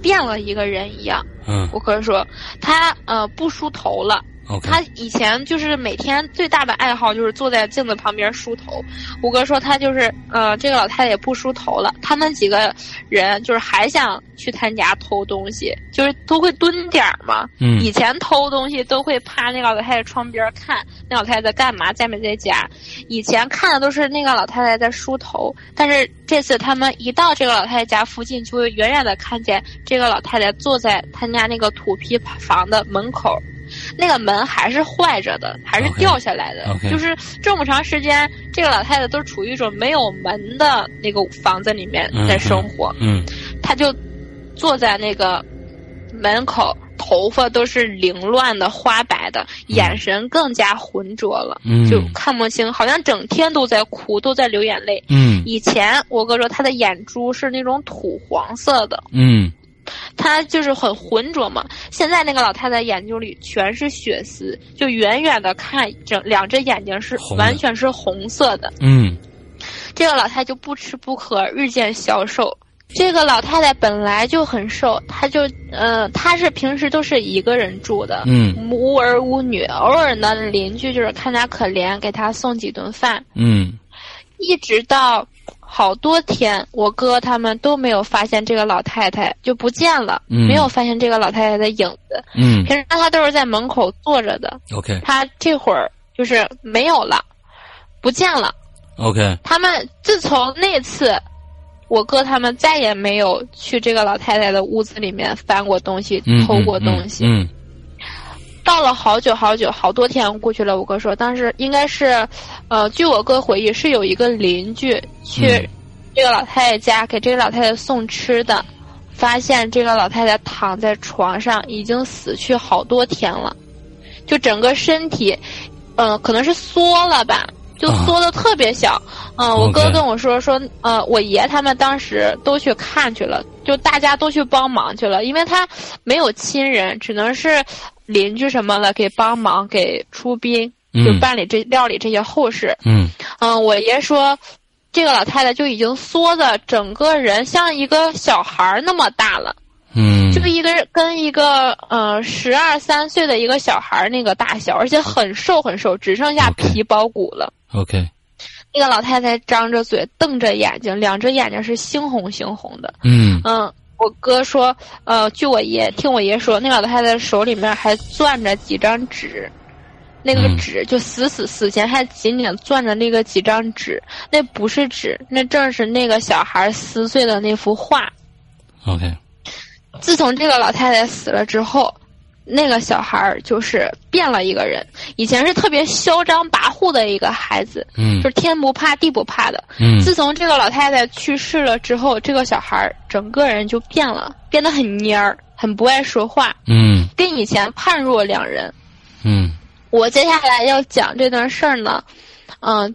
变了一个人一样。嗯，我哥说他呃不梳头了。他以前就是每天最大的爱好就是坐在镜子旁边梳头。五哥说他就是呃这个老太太也不梳头了。他们几个人就是还想去他家偷东西，就是都会蹲点儿嘛。嗯。以前偷东西都会趴那个老太太窗边看那老太太在干嘛，在没在家。以前看的都是那个老太太在梳头，但是这次他们一到这个老太太家附近，就会远远的看见这个老太太坐在他家那个土坯房的门口。那个门还是坏着的，还是掉下来的。就是这么长时间，这个老太太都处于一种没有门的那个房子里面在生活。嗯，她就坐在那个门口，头发都是凌乱的、花白的，眼神更加浑浊了，就看不清，好像整天都在哭，都在流眼泪。嗯，以前我哥说他的眼珠是那种土黄色的。嗯。他就是很浑浊嘛。现在那个老太太眼睛里全是血丝，就远远的看，整两只眼睛是完全是红色的。嗯，这个老太太就不吃不喝，日渐消瘦。这个老太太本来就很瘦，她就呃，她是平时都是一个人住的，嗯，无儿无女，偶尔呢邻居就是看她可怜，给她送几顿饭。嗯，一直到。好多天，我哥他们都没有发现这个老太太就不见了，没有发现这个老太太的影子。嗯，平时她都是在门口坐着的。OK，她这会儿就是没有了，不见了。OK，他们自从那次，我哥他们再也没有去这个老太太的屋子里面翻过东西、偷过东西。嗯。到了好久好久好多天过去了，我哥说当时应该是，呃，据我哥回忆是有一个邻居去这个老太太家给这个老太太送吃的，发现这个老太太躺在床上，已经死去好多天了，就整个身体，嗯，可能是缩了吧，就缩的特别小。嗯，我哥跟我说说，呃，我爷他们当时都去看去了，就大家都去帮忙去了，因为他没有亲人，只能是邻居什么的给帮忙给出殡，就办理这料理这些后事。嗯，嗯，我爷说。这个老太太就已经缩的整个人像一个小孩那么大了，嗯，就一个跟一个呃十二三岁的一个小孩那个大小，而且很瘦很瘦，只剩下皮包骨了。OK，那个老太太张着嘴，瞪着眼睛，两只眼睛是猩红猩红的。嗯嗯，我哥说，呃，据我爷听我爷说，那老太太手里面还攥着几张纸。那个纸就死死死前还紧紧攥着那个几张纸，那不是纸，那正是那个小孩撕碎的那幅画。OK，自从这个老太太死了之后，那个小孩儿就是变了一个人。以前是特别嚣张跋扈的一个孩子，嗯，就是天不怕地不怕的。嗯，自从这个老太太去世了之后，这个小孩儿整个人就变了，变得很蔫儿，很不爱说话。嗯，跟以前判若两人。嗯。我接下来要讲这段事儿呢，嗯，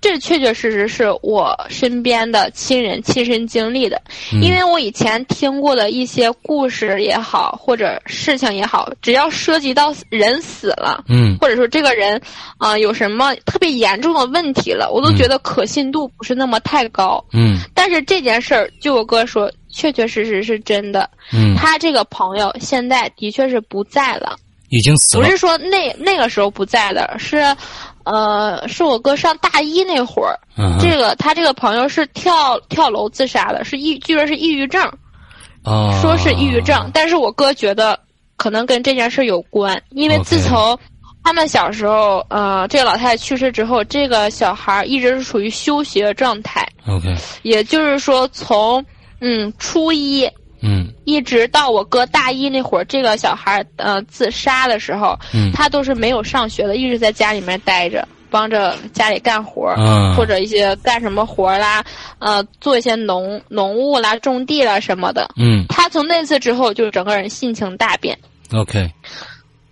这确确实实是我身边的亲人亲身经历的，因为我以前听过的一些故事也好，或者事情也好，只要涉及到人死了，嗯，或者说这个人啊有什么特别严重的问题了，我都觉得可信度不是那么太高，嗯，但是这件事儿，据我哥说，确确实实是真的，嗯，他这个朋友现在的确是不在了。已经死了。不是说那那个时候不在的，是，呃，是我哥上大一那会儿，这个他这个朋友是跳跳楼自杀的，是抑，据说是抑郁症，说是抑郁症，但是我哥觉得可能跟这件事有关，因为自从他们小时候，呃，这个老太太去世之后，这个小孩一直是处于休学状态。OK，也就是说从嗯初一。嗯，一直到我哥大一那会儿，这个小孩呃自杀的时候，嗯，他都是没有上学的，一直在家里面待着，帮着家里干活，嗯，或者一些干什么活啦，呃，做一些农农务啦、种地啦什么的。嗯，他从那次之后，就整个人性情大变。OK，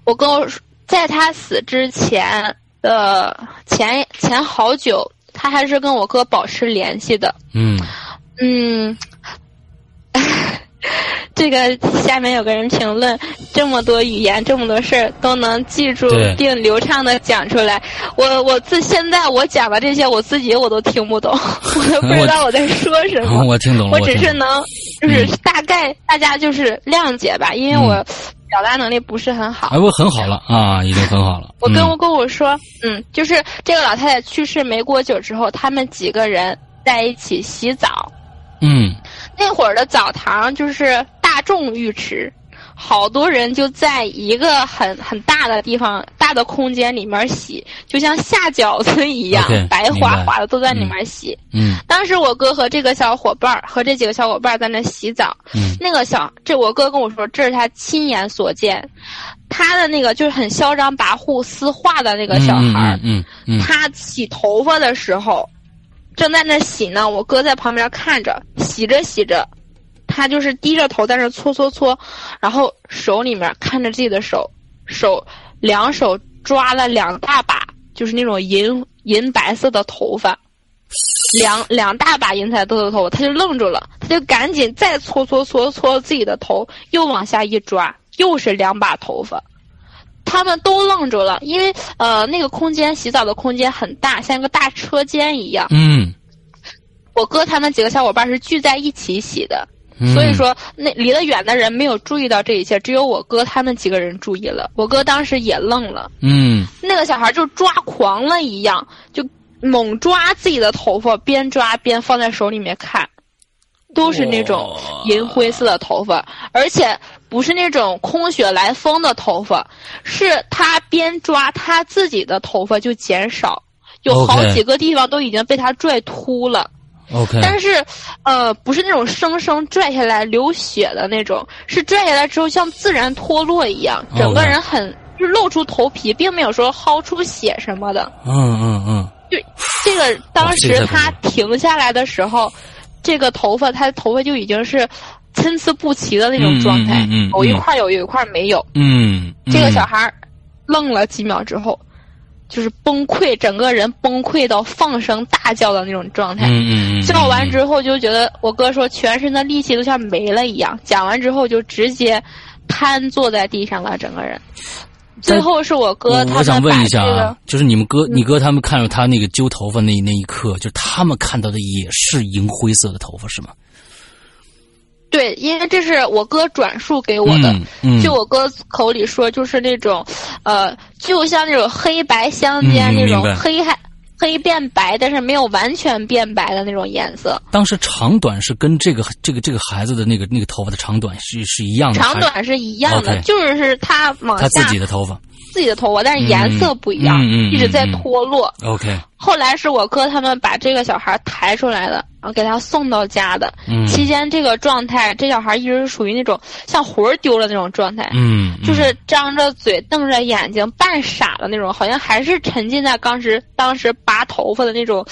我跟我在他死之前的前前好久，他还是跟我哥保持联系的。嗯嗯。这个下面有个人评论，这么多语言，这么多事儿都能记住并流畅的讲出来。我我自现在我讲的这些，我自己我都听不懂，我都不知道我在说什么。我听懂了，我只是能就是大概大家就是谅解吧，因为我表达能力不是很好。哎，我很好了啊，已经很好了。我跟我跟我说，嗯，就是这个老太太去世没过久之后，他们几个人在一起洗澡。嗯，那会儿的澡堂就是大众浴池，好多人就在一个很很大的地方、大的空间里面洗，就像下饺子一样，白花花的都在里面洗。嗯，当时我哥和这个小伙伴和这几个小伙伴在那洗澡。嗯，那个小这我哥跟我说，这是他亲眼所见，他的那个就是很嚣张跋扈、撕画的那个小孩嗯嗯，他洗头发的时候。正在那洗呢，我哥在旁边看着，洗着洗着，他就是低着头在那搓搓搓，然后手里面看着自己的手，手两手抓了两大把，就是那种银银白色的头发，两两大把银彩色的头发，他就愣住了，他就赶紧再搓搓搓搓自己的头，又往下一抓，又是两把头发。他们都愣住了，因为呃，那个空间洗澡的空间很大，像一个大车间一样。嗯，我哥他们几个小伙伴是聚在一起洗的，所以说那离得远的人没有注意到这一切，只有我哥他们几个人注意了。我哥当时也愣了。嗯，那个小孩就抓狂了一样，就猛抓自己的头发，边抓边放在手里面看，都是那种银灰色的头发，而且。不是那种空穴来风的头发，是他边抓他自己的头发就减少，有好几个地方都已经被他拽秃了。OK，但是，呃，不是那种生生拽下来流血的那种，是拽下来之后像自然脱落一样，整个人很就露出头皮，并没有说薅出血什么的。嗯嗯嗯。就这个当时他停下来的时候，这个头发他头发就已经是。参差不齐的那种状态，嗯有一块有，有一块没有。嗯，这个小孩愣了几秒之后，就是崩溃，整个人崩溃到放声大叫的那种状态。嗯嗯叫完之后就觉得我哥说全身的力气都像没了一样。讲完之后就直接瘫坐在地上了，整个人。最后是我哥，我想问一下啊，就是你们哥、你哥他们看到他那个揪头发那那一刻，就是他们看到的也是银灰色的头发，是吗？对，因为这是我哥转述给我的，就我哥口里说，就是那种，呃，就像那种黑白相间那种黑黑黑变白，但是没有完全变白的那种颜色。当时长短是跟这个这个这个孩子的那个那个头发的长短是是一样的，长短是一样的，就是是他往下他自己的头发。自己的头发，但是颜色不一样，一直在脱落。OK。后来是我哥他们把这个小孩抬出来的，然后给他送到家的。嗯。期间这个状态，这小孩一直是属于那种像魂儿丢了那种状态。嗯。就是张着嘴、瞪着眼睛、半傻的那种，好像还是沉浸在当时当时拔头发的那种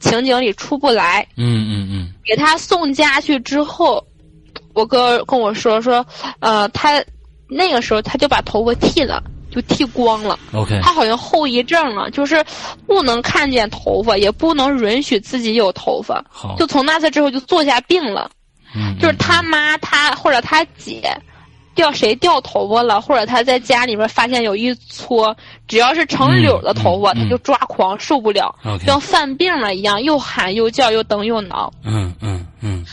情景里出不来。嗯嗯嗯。给他送家去之后，我哥跟我说说，呃，他那个时候他就把头发剃了。就剃光了，OK，他好像后遗症了，就是不能看见头发，也不能允许自己有头发，就从那次之后就坐下病了，嗯，就是他妈他或者他姐掉谁掉头发了，或者他在家里面发现有一撮，只要是成绺的头发，他就抓狂受不了，像犯病了一样，又喊又叫又蹬又挠，嗯嗯嗯，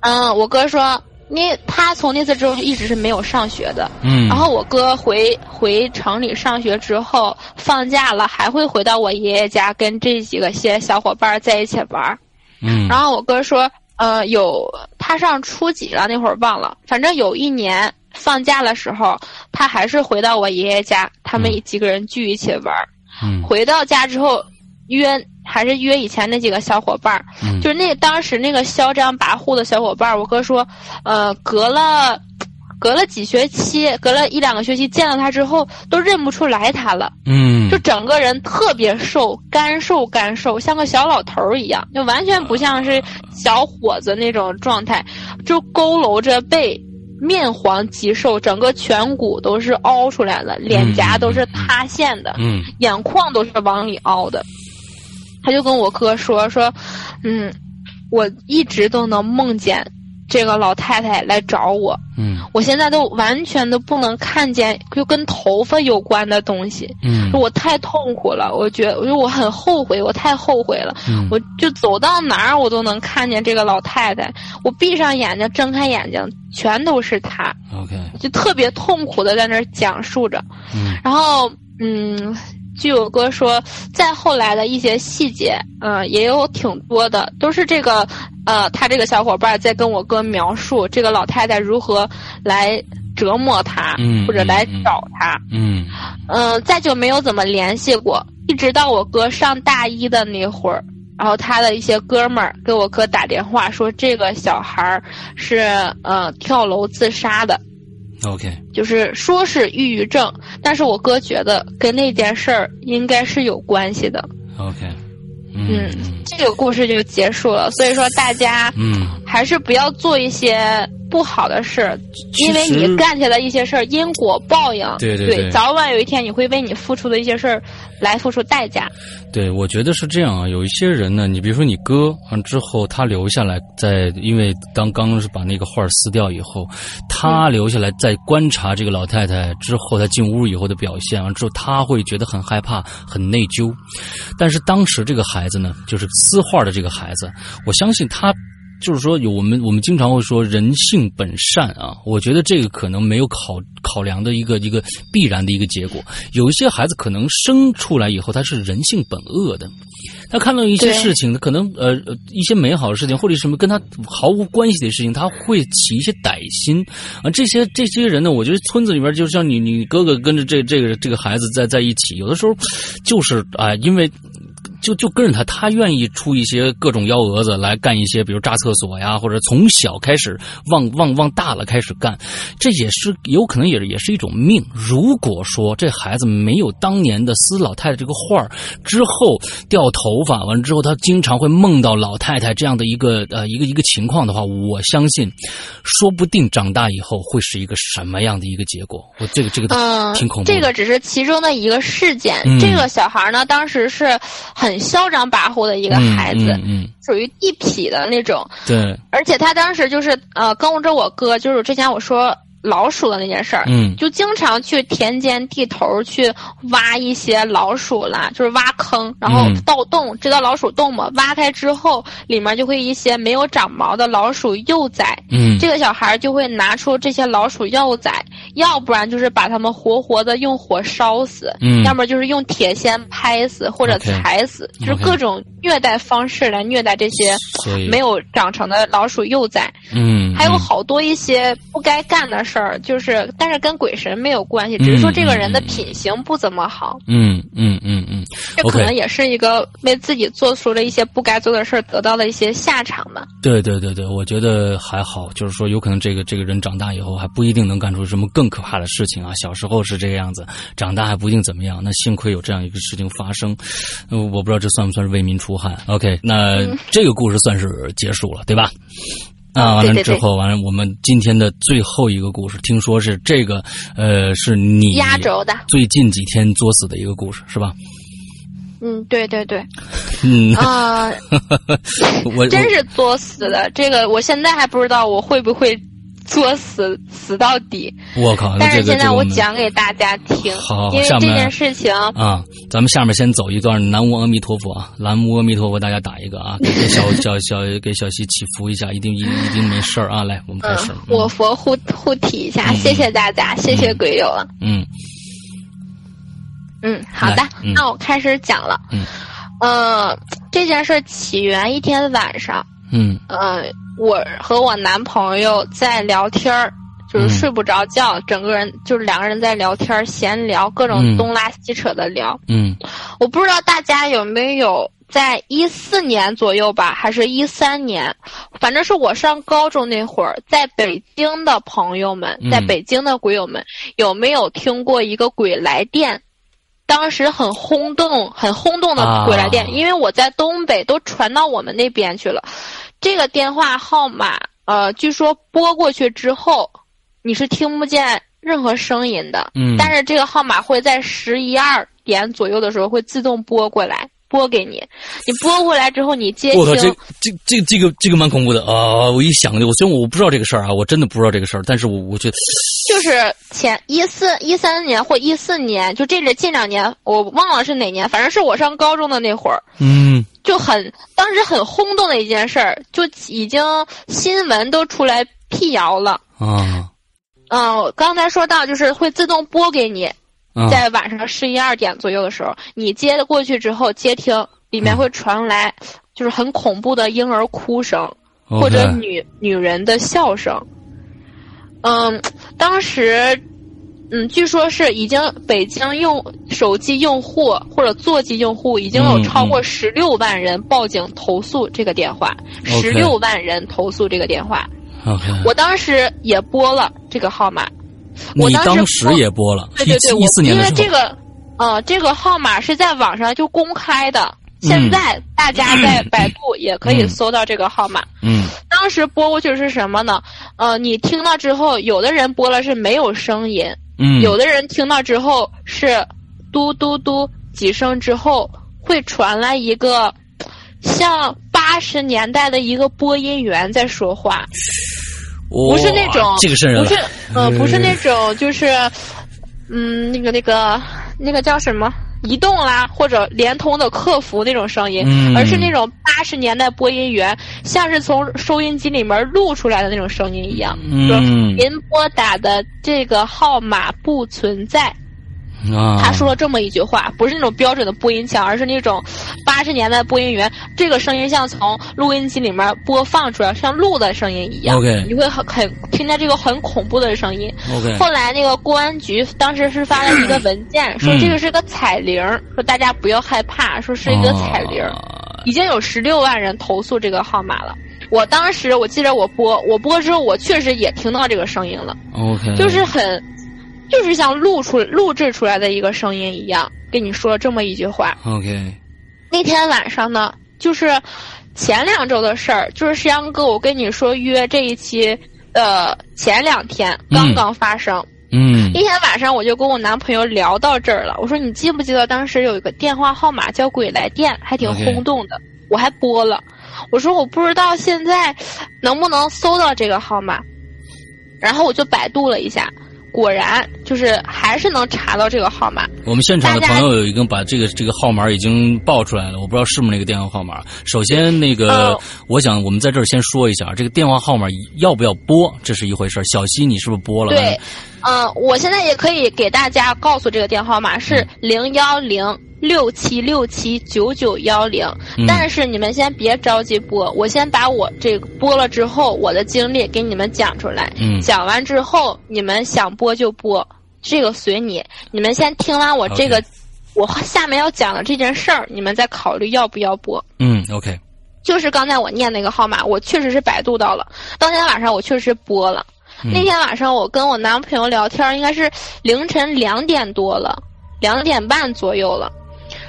嗯，我哥说。你他从那次之后就一直是没有上学的，嗯，然后我哥回回城里上学之后放假了，还会回到我爷爷家跟这几个些小伙伴在一起玩，嗯，然后我哥说，呃，有他上初几了那会儿忘了，反正有一年放假的时候，他还是回到我爷爷家，他们几个人聚一起玩，嗯，回到家之后约。还是约以前那几个小伙伴儿，就是那当时那个嚣张跋扈的小伙伴儿。我哥说，呃，隔了，隔了几学期，隔了一两个学期，见到他之后都认不出来他了。嗯，就整个人特别瘦，干瘦干瘦，像个小老头儿一样，就完全不像是小伙子那种状态，就佝偻着背，面黄肌瘦，整个颧骨都是凹出来的，脸颊都是塌陷的，嗯，眼眶都是往里凹的。他就跟我哥说说，嗯，我一直都能梦见这个老太太来找我。嗯，我现在都完全都不能看见就跟头发有关的东西。嗯，我太痛苦了，我觉得，我很后悔，我太后悔了。嗯，我就走到哪儿我都能看见这个老太太，我闭上眼睛睁开眼睛全都是她。OK，就特别痛苦的在那儿讲述着。嗯，然后嗯。据我哥说，再后来的一些细节，嗯，也有挺多的，都是这个，呃，他这个小伙伴在跟我哥描述这个老太太如何来折磨他，或者来找他，嗯，嗯，再就没有怎么联系过，一直到我哥上大一的那会儿，然后他的一些哥们儿给我哥打电话说，这个小孩儿是呃跳楼自杀的。OK，就是说是抑郁症，但是我哥觉得跟那件事儿应该是有关系的。OK，嗯，这个故事就结束了。所以说大家，嗯，还是不要做一些不好的事，因为你干起来的一些事儿，因果报应，对对对，早晚有一天你会为你付出的一些事儿来付出代价。对，我觉得是这样啊。有一些人呢，你比如说你哥，完之后他留下来，在因为当刚是把那个画撕掉以后，他留下来在观察这个老太太之后，他进屋以后的表现，完之后他会觉得很害怕、很内疚。但是当时这个孩子呢，就是撕画的这个孩子，我相信他。就是说，有我们我们经常会说人性本善啊，我觉得这个可能没有考考量的一个一个必然的一个结果。有一些孩子可能生出来以后他是人性本恶的，他看到一些事情，他可能呃一些美好的事情或者什么跟他毫无关系的事情，他会起一些歹心啊。这些这些人呢，我觉得村子里面就像你你哥哥跟着这这个这个孩子在在一起，有的时候就是啊，因为。就就跟着他，他愿意出一些各种幺蛾子来干一些，比如炸厕所呀，或者从小开始往往往大了开始干，这也是有可能也也是一种命。如果说这孩子没有当年的撕老太太这个画之后掉头发，完了之后他经常会梦到老太太这样的一个呃一个一个情况的话，我相信，说不定长大以后会是一个什么样的一个结果。我这个这个挺恐怖。这个只是其中的一个事件。这个小孩呢，当时是很嚣张跋扈的一个孩子，嗯，属于地痞的那种。对。而且他当时就是呃，跟着我哥，就是之前我说。老鼠的那件事儿，嗯，就经常去田间地头去挖一些老鼠啦，就是挖坑，然后盗洞，知道老鼠洞吗？挖开之后，里面就会一些没有长毛的老鼠幼崽，嗯，这个小孩就会拿出这些老鼠幼崽，要不然就是把他们活活的用火烧死，嗯，要么就是用铁锨拍死或者踩死，就是各种虐待方式来虐待这些没有长成的老鼠幼崽，嗯，还有好多一些不该干的。事儿就是，但是跟鬼神没有关系，只是说这个人的品行不怎么好。嗯嗯嗯嗯，这可能也是一个为自己做出了一些不该做的事儿得到了一些下场吧。对对对对，我觉得还好，就是说有可能这个这个人长大以后还不一定能干出什么更可怕的事情啊。小时候是这个样子，长大还不一定怎么样。那幸亏有这样一个事情发生，我不知道这算不算是为民除害。OK，那这个故事算是结束了，对吧？啊，完了之后，完了，我们今天的最后一个故事，听说是这个，呃，是你压轴的，最近几天作死的一个故事，是吧？嗯，对对对，嗯啊，我真是作死的，这个我现在还不知道我会不会。作死死到底！我靠！但是现在我讲给大家听，好，因为这件事情啊，咱们下面先走一段南无阿弥陀佛啊，南无阿弥陀佛，大家打一个啊，给小小小给小西祈福一下，一定一定一定没事儿啊！来，我们开始。我佛护护体一下，谢谢大家，谢谢鬼友了。嗯嗯，好的，那我开始讲了。嗯，呃，这件事起源一天晚上。嗯，呃。我和我男朋友在聊天儿，就是睡不着觉，整个人就是两个人在聊天闲聊，各种东拉西扯的聊。嗯，我不知道大家有没有在一四年左右吧，还是一三年，反正是我上高中那会儿，在北京的朋友们，在北京的鬼友们，有没有听过一个鬼来电？当时很轰动，很轰动的鬼来电，因为我在东北，都传到我们那边去了。这个电话号码，呃，据说拨过去之后，你是听不见任何声音的。嗯。但是这个号码会在十一二点左右的时候会自动拨过来，拨给你。你拨过来之后，你接听。我靠，这这这这个这个蛮恐怖的啊！我一想，我虽然我不知道这个事儿啊，我真的不知道这个事儿，但是我我觉得。就是前一四一三年或一四年，就这这近两年，我忘了是哪年，反正是我上高中的那会儿。嗯。就很当时很轰动的一件事儿，就已经新闻都出来辟谣了啊。嗯，刚才说到就是会自动拨给你，在晚上十一二点左右的时候，你接过去之后接听，里面会传来就是很恐怖的婴儿哭声或者女女人的笑声。嗯，当时。嗯，据说是已经北京用手机用户或者座机用户已经有超过十六万人报警投诉这个电话，十六万人投诉这个电话。我当时也拨了这个号码，你当时也播了，对对对，一四年因为这个，呃，这个号码是在网上就公开的，现在大家在百度也可以搜到这个号码。嗯，当时拨过去是什么呢？呃，你听到之后，有的人播了是没有声音。嗯有的人听到之后是嘟嘟嘟几声之后，会传来一个像八十年代的一个播音员在说话，不是那种这个是不是呃不是那种就是嗯那个那个那个叫什么？移动啦或者联通的客服那种声音，而是那种八十年代播音员像是从收音机里面录出来的那种声音一样，说您拨打的这个号码不存在，啊，他说了这么一句话，不是那种标准的播音腔，而是那种八十年代播音员，这个声音像从录音机里面播放出来，像录的声音一样。OK，你会很很听见这个很恐怖的声音。OK，后来那个公安局当时是发了一个文件，说这个是个彩铃，说大家不要害怕，说是一个彩铃。已经有十六万人投诉这个号码了。我当时我记得我播，我播之后我确实也听到这个声音了。OK，就是很，就是像录出录制出来的一个声音一样，跟你说这么一句话。OK，那天晚上呢，就是前两周的事儿，就是石阳哥，我跟你说约这一期，呃，前两天刚刚发生。嗯，那天晚上我就跟我男朋友聊到这儿了。我说你记不记得当时有一个电话号码叫“鬼来电”，还挺轰动的。我还拨了。我说我不知道现在能不能搜到这个号码，然后我就百度了一下。果然就是还是能查到这个号码。我们现场的朋友已经把这个这个号码已经报出来了，我不知道是不是那个电话号码。首先，那个我想我们在这儿先说一下，这个电话号码要不要拨，这是一回事。小西，你是不是拨了？对，嗯，我现在也可以给大家告诉这个电话号码是零幺零。六七六七九九幺零，但是你们先别着急播，我先把我这个播了之后我的经历给你们讲出来。嗯，讲完之后你们想播就播，这个随你。你们先听完我这个，我下面要讲的这件事儿，你们再考虑要不要播。嗯，OK。就是刚才我念那个号码，我确实是百度到了。当天晚上我确实播了。那天晚上我跟我男朋友聊天，应该是凌晨两点多了，两点半左右了。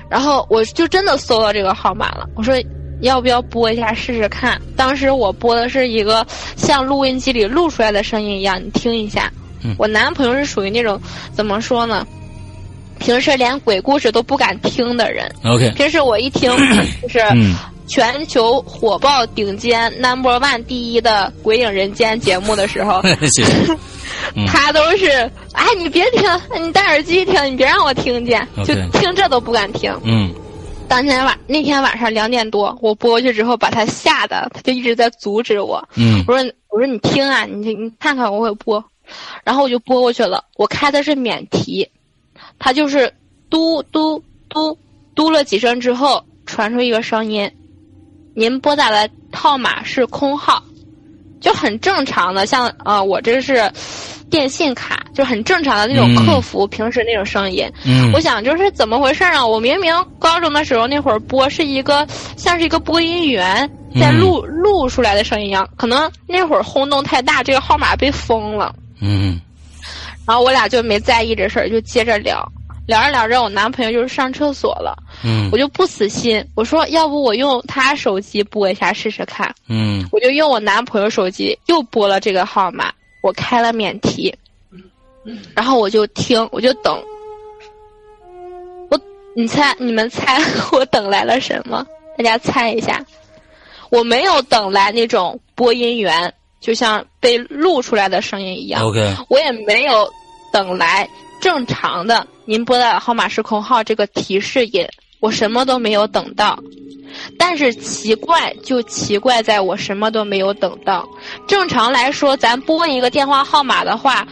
然后我就真的搜到这个号码了，我说要不要播一下试试看？当时我播的是一个像录音机里录出来的声音一样，你听一下。我男朋友是属于那种怎么说呢？平时连鬼故事都不敢听的人。OK。平时我一听 就是全球火爆顶尖 Number One 第一的《鬼影人间》节目的时候。谢谢。他都是，哎，你别听，你戴耳机听，你别让我听见，就听这都不敢听。嗯，当天晚那天晚上两点多，我播过去之后，把他吓得，他就一直在阻止我。嗯，我说我说你听啊，你你看看我会播，然后我就拨过去了。我开的是免提，它就是嘟嘟嘟嘟了几声之后，传出一个声音：“您拨打的号码是空号。”就很正常的，像呃，我这是电信卡，就很正常的那种客服平时那种声音。嗯，我想就是怎么回事啊？我明明高中的时候那会儿播是一个像是一个播音员在录录出来的声音一样，可能那会儿轰动太大，这个号码被封了。嗯，然后我俩就没在意这事儿，就接着聊。聊着聊着，我男朋友就是上厕所了，嗯，我就不死心，我说要不我用他手机拨一下试试看，嗯，我就用我男朋友手机又拨了这个号码，我开了免提，然后我就听，我就等，我你猜你们猜 我等来了什么？大家猜一下，我没有等来那种播音员，就像被录出来的声音一样，OK，我也没有等来。正常的，您拨打的号码是空号，这个提示音我什么都没有等到，但是奇怪就奇怪在我什么都没有等到。正常来说，咱拨一个电话号码的话，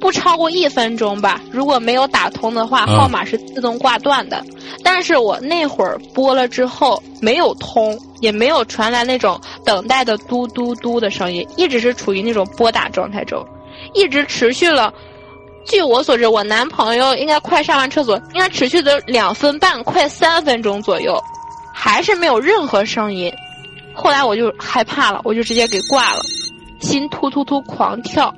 不超过一分钟吧。如果没有打通的话，号码是自动挂断的。但是我那会儿拨了之后没有通，也没有传来那种等待的嘟嘟嘟的声音，一直是处于那种拨打状态中，一直持续了。据我所知，我男朋友应该快上完厕所，应该持续的两分半，快三分钟左右，还是没有任何声音。后来我就害怕了，我就直接给挂了，心突突突狂跳。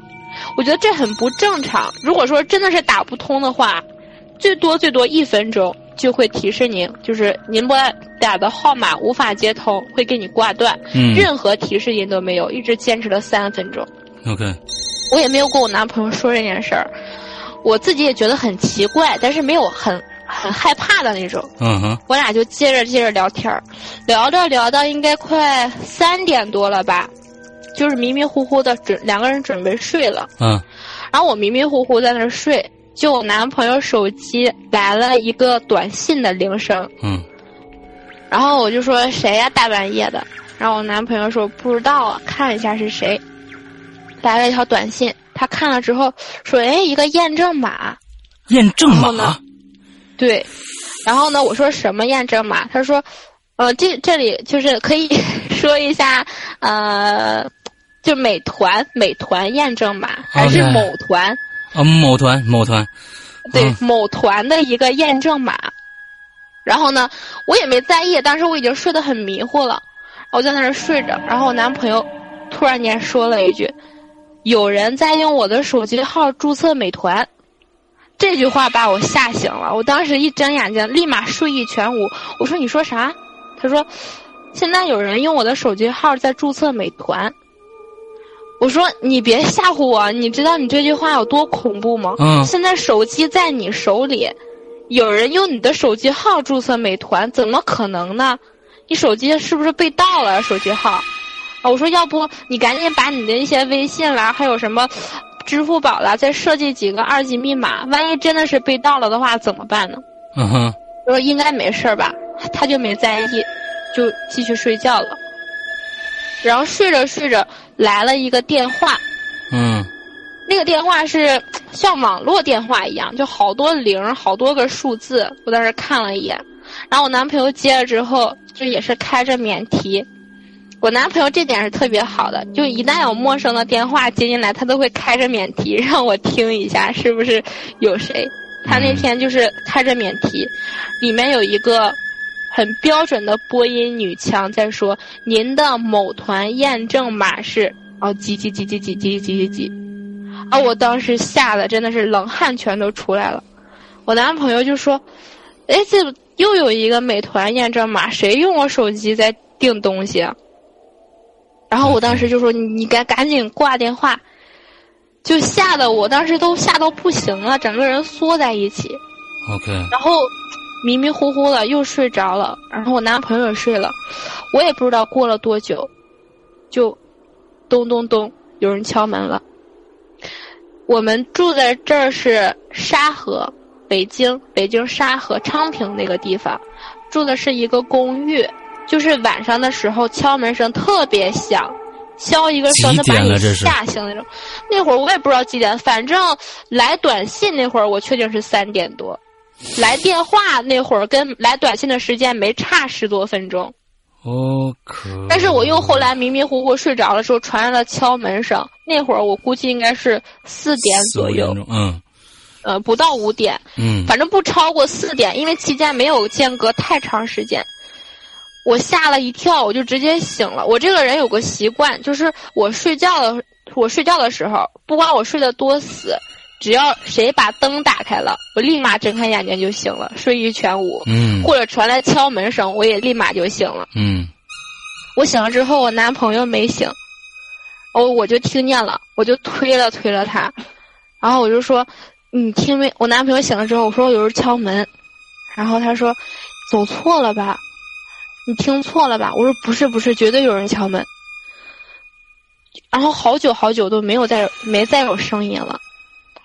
我觉得这很不正常。如果说真的是打不通的话，最多最多一分钟就会提示您，就是您拨打的号码无法接通，会给你挂断。嗯，任何提示音都没有，一直坚持了三分钟。OK。我也没有跟我男朋友说这件事儿，我自己也觉得很奇怪，但是没有很很害怕的那种。嗯哼。我俩就接着接着聊天儿，聊着聊到应该快三点多了吧，就是迷迷糊糊的准两个人准备睡了。嗯。然后我迷迷糊糊在那儿睡，就我男朋友手机来了一个短信的铃声。嗯。然后我就说谁呀？大半夜的。然后我男朋友说不知道啊，看一下是谁。来了一条短信，他看了之后说：“哎，一个验证码。”验证码。对，然后呢，我说什么验证码？他说，呃，这这里就是可以 说一下，呃，就美团美团验证码还是某团？啊，某团某团。对，某团的一个验证码。然后呢，我也没在意，当时我已经睡得很迷糊了，我在那儿睡着，然后我男朋友突然间说了一句：“有人在用我的手机号注册美团。”这句话把我吓醒了，我当时一睁眼睛，立马睡意全无。我说：“你说啥？”他说：“现在有人用我的手机号在注册美团。”我说：“你别吓唬我，你知道你这句话有多恐怖吗？”嗯。现在手机在你手里。有人用你的手机号注册美团，怎么可能呢？你手机是不是被盗了？手机号？啊，我说要不你赶紧把你的一些微信啦，还有什么支付宝啦，再设计几个二级密码，万一真的是被盗了的话怎么办呢？嗯哼。我说应该没事吧，他就没在意，就继续睡觉了。然后睡着睡着来了一个电话。嗯。那个电话是像网络电话一样，就好多零，好多个数字。我当时看了一眼，然后我男朋友接了之后，就也是开着免提。我男朋友这点是特别好的，就一旦有陌生的电话接进来，他都会开着免提让我听一下是不是有谁。他那天就是开着免提，里面有一个很标准的播音女腔在说：“您的某团验证码是……哦，几几几几几几几几几。”啊！我当时吓得真的是冷汗全都出来了。我男朋友就说：“哎，这又有一个美团验证码，谁用我手机在订东西？”啊然后我当时就说：“你赶赶紧挂电话。”就吓得我当时都吓到不行了，整个人缩在一起。OK。然后迷迷糊糊的又睡着了，然后我男朋友也睡了。我也不知道过了多久，就咚咚咚，有人敲门了。我们住在这儿是沙河，北京，北京沙河昌平那个地方，住的是一个公寓，就是晚上的时候敲门声特别响，敲一个声能把你吓醒那种。那会儿我也不知道几点，反正来短信那会儿我确定是三点多，来电话那会儿跟来短信的时间没差十多分钟。哦，可。但是我又后来迷迷糊糊睡着的时候，传来了敲门声。那会儿我估计应该是四点左右，嗯，呃，不到五点，嗯，反正不超过四点，因为期间没有间隔太长时间。我吓了一跳，我就直接醒了。我这个人有个习惯，就是我睡觉的，我睡觉的时候，不管我睡得多死。只要谁把灯打开了，我立马睁开眼睛就醒了，睡意全无。嗯，或者传来敲门声，我也立马就醒了。嗯，我醒了之后，我男朋友没醒，哦，我就听见了，我就推了推了他，然后我就说：“你听没？”我男朋友醒了之后，我说：“有人敲门。”然后他说：“走错了吧？你听错了吧？”我说：“不是，不是，绝对有人敲门。”然后好久好久都没有再没再有声音了。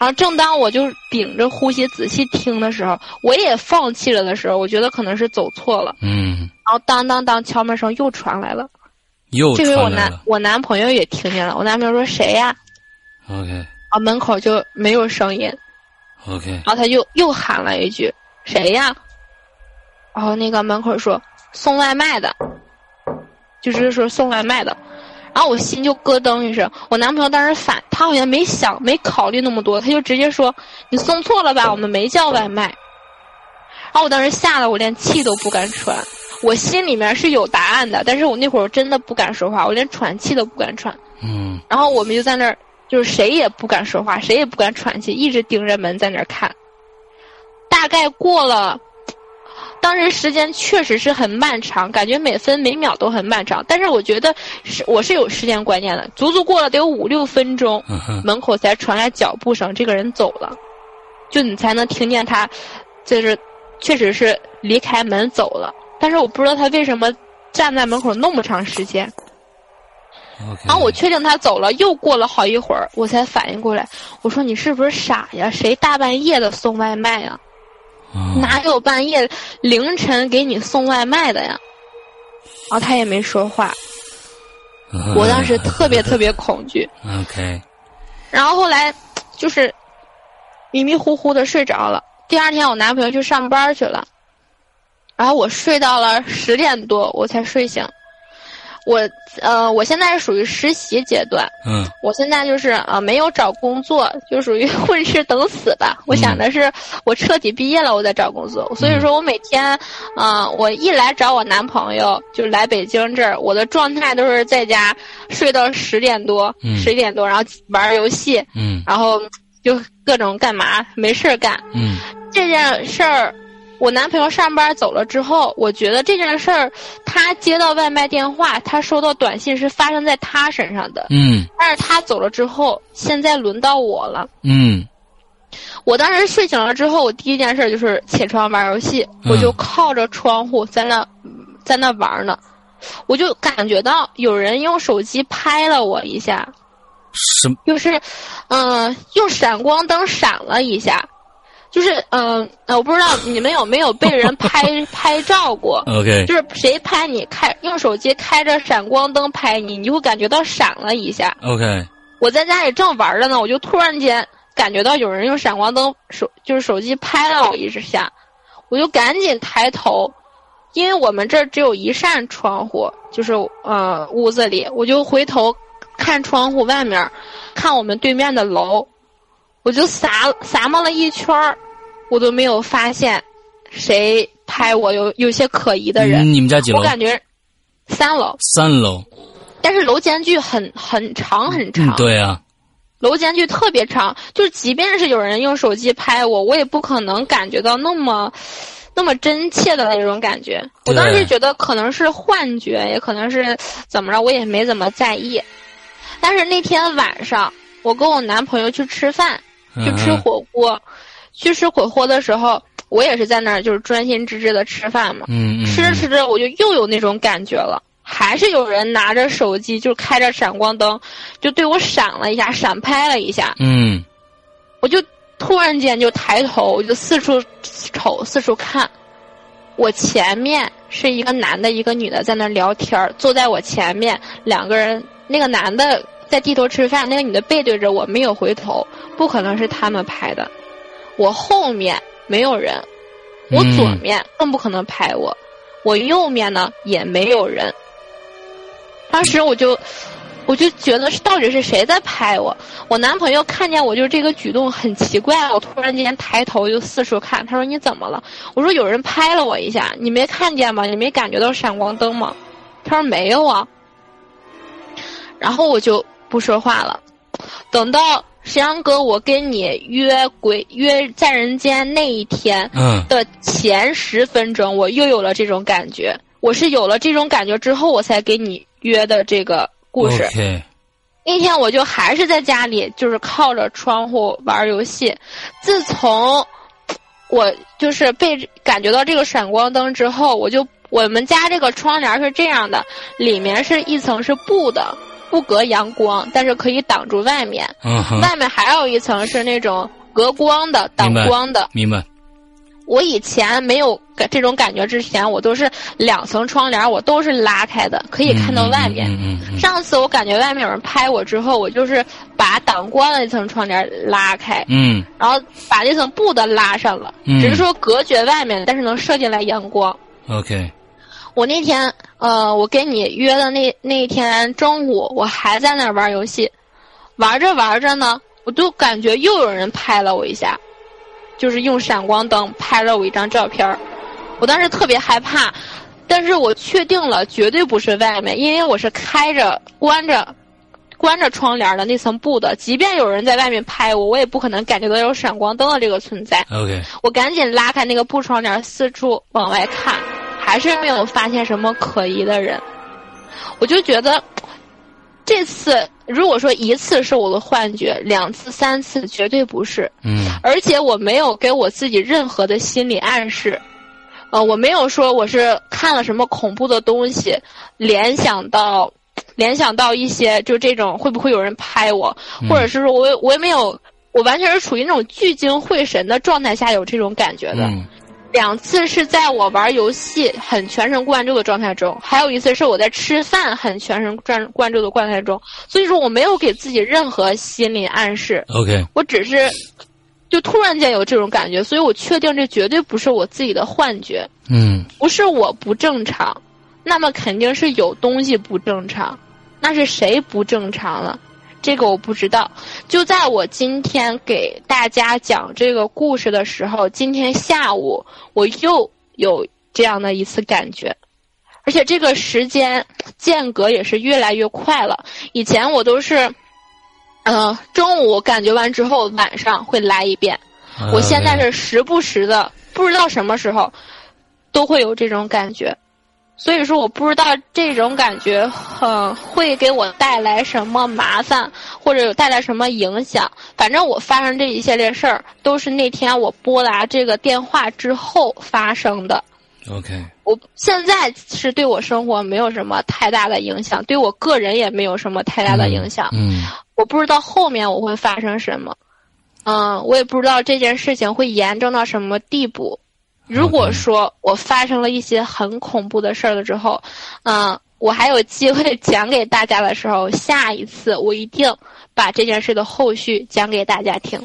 然后正当我就屏着呼吸仔细听的时候，我也放弃了的时候，我觉得可能是走错了。嗯。然后当当当，敲门声又传来了。又这回我男我男朋友也听见了。我男朋友说：“谁呀？”OK。啊，门口就没有声音。OK。然后他就又喊了一句：“谁呀？”然后那个门口说：“送外卖的。”就是说送外卖的。然后我心就咯噔一声，我男朋友当时反，他好像没想没考虑那么多，他就直接说：“你送错了吧，我们没叫外卖。”然后我当时吓得我连气都不敢喘，我心里面是有答案的，但是我那会儿真的不敢说话，我连喘气都不敢喘。嗯。然后我们就在那儿，就是谁也不敢说话，谁也不敢喘气，一直盯着门在那儿看。大概过了。当时时间确实是很漫长，感觉每分每秒都很漫长。但是我觉得是我是有时间观念的，足足过了得有五六分钟，门口才传来脚步声，这个人走了，就你才能听见他，就是确实是离开门走了。但是我不知道他为什么站在门口那么长时间。然后我确定他走了，又过了好一会儿，我才反应过来，我说你是不是傻呀？谁大半夜的送外卖呀？哪有半夜凌晨给你送外卖的呀？然后他也没说话，我当时特别特别恐惧。OK。然后后来就是迷迷糊糊的睡着了。第二天我男朋友去上班去了，然后我睡到了十点多我才睡醒。我呃，我现在是属于实习阶段，嗯，我现在就是呃没有找工作，就属于 混吃等死吧。我想的是，我彻底毕业了，我再找工作。所以说我每天，嗯，我一来找我男朋友，就来北京这儿，我的状态都是在家睡到十点多，十一点多，然后玩游戏，嗯，然后就各种干嘛，没事儿干，嗯，这件事儿。我男朋友上班走了之后，我觉得这件事儿，他接到外卖电话，他收到短信是发生在他身上的。嗯。但是他走了之后，现在轮到我了。嗯。我当时睡醒了之后，我第一件事就是起床玩游戏，我就靠着窗户在那，在那玩呢，我就感觉到有人用手机拍了我一下。什？就是，嗯，用闪光灯闪了一下。就是嗯，我不知道你们有没有被人拍 拍照过？OK，就是谁拍你开用手机开着闪光灯拍你，你就会感觉到闪了一下。OK，我在家里正玩着呢，我就突然间感觉到有人用闪光灯手就是手机拍了我一下，我就赶紧抬头，因为我们这儿只有一扇窗户，就是呃屋子里，我就回头看窗户外面，看我们对面的楼。我就撒撒摸了一圈儿，我都没有发现谁拍我有有些可疑的人。你们家几楼？我感觉三楼。三楼。但是楼间距很很长很长。对啊。楼间距特别长，就是即便是有人用手机拍我，我也不可能感觉到那么那么真切的那种感觉。我当时觉得可能是幻觉，也可能是怎么着，我也没怎么在意。但是那天晚上，我跟我男朋友去吃饭。去吃火锅，去吃火锅的时候，我也是在那儿就是专心致志的吃饭嘛。嗯吃着吃着，我就又有那种感觉了，还是有人拿着手机就开着闪光灯，就对我闪了一下，闪拍了一下。嗯。我就突然间就抬头，我就四处瞅，四处看。我前面是一个男的，一个女的在那聊天坐在我前面两个人，那个男的。在低头吃饭，那个女的背对着我，没有回头，不可能是他们拍的。我后面没有人，我左面更不可能拍我，我右面呢也没有人。当时我就，我就觉得是到底是谁在拍我？我男朋友看见我就这个举动很奇怪，我突然间抬头就四处看，他说你怎么了？我说有人拍了我一下，你没看见吗？你没感觉到闪光灯吗？他说没有啊。然后我就。不说话了，等到石阳哥，我跟你约鬼约在人间那一天的前十分钟，我又有了这种感觉。我是有了这种感觉之后，我才给你约的这个故事。那天我就还是在家里，就是靠着窗户玩游戏。自从我就是被感觉到这个闪光灯之后，我就我们家这个窗帘是这样的，里面是一层是布的。不隔阳光，但是可以挡住外面。嗯，外面还有一层是那种隔光的、挡光的。明白。我以前没有这种感觉之前，我都是两层窗帘，我都是拉开的，可以看到外面。嗯嗯。上次我感觉外面有人拍我之后，我就是把挡光的那层窗帘拉开。嗯。然后把那层布的拉上了，只是说隔绝外面，但是能射进来阳光。OK。我那天，呃，我跟你约的那那天中午，我还在那儿玩游戏，玩着玩着呢，我就感觉又有人拍了我一下，就是用闪光灯拍了我一张照片儿。我当时特别害怕，但是我确定了绝对不是外面，因为我是开着关着关着窗帘的那层布的，即便有人在外面拍我，我也不可能感觉到有闪光灯的这个存在。OK，我赶紧拉开那个布窗帘，四处往外看。还是没有发现什么可疑的人，我就觉得这次如果说一次是我的幻觉，两次、三次绝对不是。嗯。而且我没有给我自己任何的心理暗示，呃，我没有说我是看了什么恐怖的东西，联想到联想到一些就这种会不会有人拍我，或者是说我我也没有，我完全是处于那种聚精会神的状态下有这种感觉的。两次是在我玩游戏很全神贯注的状态中，还有一次是我在吃饭很全神贯贯注的状态中，所以说我没有给自己任何心理暗示。OK，我只是就突然间有这种感觉，所以我确定这绝对不是我自己的幻觉。嗯，不是我不正常，那么肯定是有东西不正常。那是谁不正常了？这个我不知道。就在我今天给大家讲这个故事的时候，今天下午我又有这样的一次感觉，而且这个时间间隔也是越来越快了。以前我都是。嗯，中午感觉完之后，晚上会来一遍。我现在是时不时的，不知道什么时候都会有这种感觉，所以说我不知道这种感觉，嗯，会给我带来什么麻烦，或者有带来什么影响。反正我发生这一系列事儿，都是那天我拨打这个电话之后发生的。OK，我现在是对我生活没有什么太大的影响，对我个人也没有什么太大的影响。嗯。我不知道后面我会发生什么，嗯，我也不知道这件事情会严重到什么地步。如果说我发生了一些很恐怖的事儿了之后，嗯，我还有机会讲给大家的时候，下一次我一定把这件事的后续讲给大家听。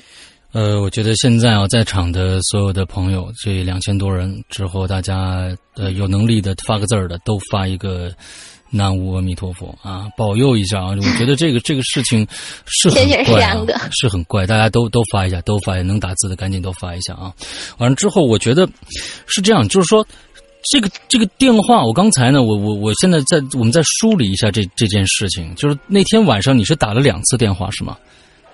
呃，我觉得现在啊，在场的所有的朋友，这两千多人之后，大家呃有能力的发个字儿的，都发一个。南无阿弥陀佛啊，保佑一下啊！我觉得这个这个事情是很怪啊，是很怪，大家都都发一下，都发一下，能打字的赶紧都发一下啊！完了之后，我觉得是这样，就是说这个这个电话，我刚才呢，我我我现在在我们在梳理一下这这件事情，就是那天晚上你是打了两次电话是吗？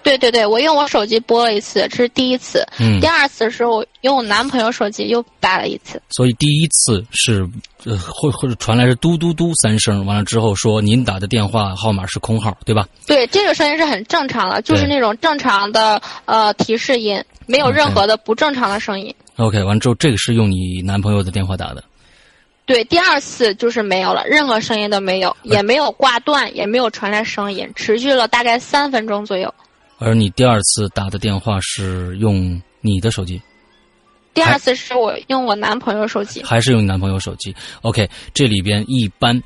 对对对，我用我手机拨了一次，这是第一次。嗯。第二次是我用我男朋友手机又打了一次。所以第一次是，呃，会会传来是嘟嘟嘟三声，完了之后说您打的电话号码是空号，对吧？对，这个声音是很正常的，就是那种正常的呃提示音，没有任何的不正常的声音。OK，完了之后这个是用你男朋友的电话打的。对，第二次就是没有了，任何声音都没有，也没有挂断，也没有传来声音，持续了大概三分钟左右。而你第二次打的电话是用你的手机，第二次是我用我男朋友手机，还是用你男朋友手机？OK，这里边一般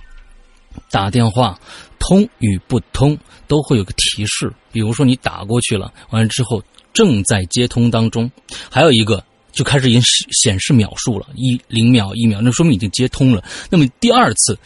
打电话通与不通都会有个提示，比如说你打过去了，完了之后正在接通当中，还有一个就开始显显示秒数了，一零秒一秒，那说明已经接通了。那么第二次。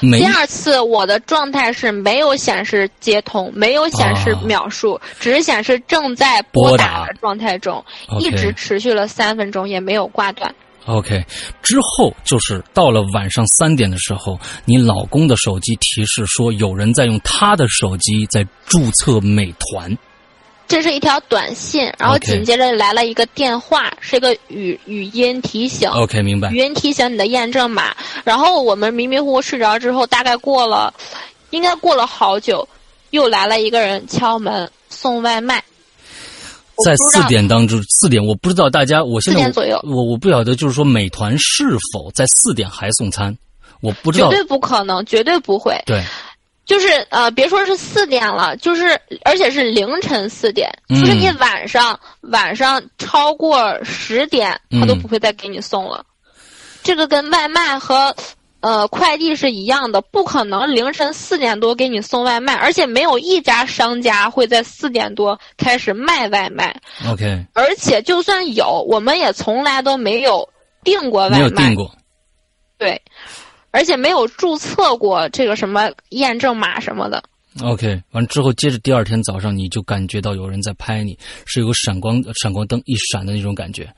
第二次我的状态是没有显示接通，没有显示秒数，只是显示正在拨打的状态中，一直持续了三分钟，也没有挂断。OK，之后就是到了晚上三点的时候，你老公的手机提示说有人在用他的手机在注册美团。这是一条短信，然后紧接着来了一个电话，是一个语语音提醒。OK，明白。语音提醒你的验证码，然后我们迷迷糊糊睡着之后，大概过了，应该过了好久，又来了一个人敲门送外卖。在四点当中，四点我不知道大家，我现在我我不晓得，就是说美团是否在四点还送餐，我不知道。绝对不可能，绝对不会。对。就是呃，别说是四点了，就是而且是凌晨四点，就是你晚上晚上超过十点，他都不会再给你送了。这个跟外卖和呃快递是一样的，不可能凌晨四点多给你送外卖，而且没有一家商家会在四点多开始卖外卖。OK，而且就算有，我们也从来都没有订过外卖。没有订过。对。而且没有注册过这个什么验证码什么的。OK，完之后接着第二天早上你就感觉到有人在拍你，是有个闪光闪光灯一闪的那种感觉。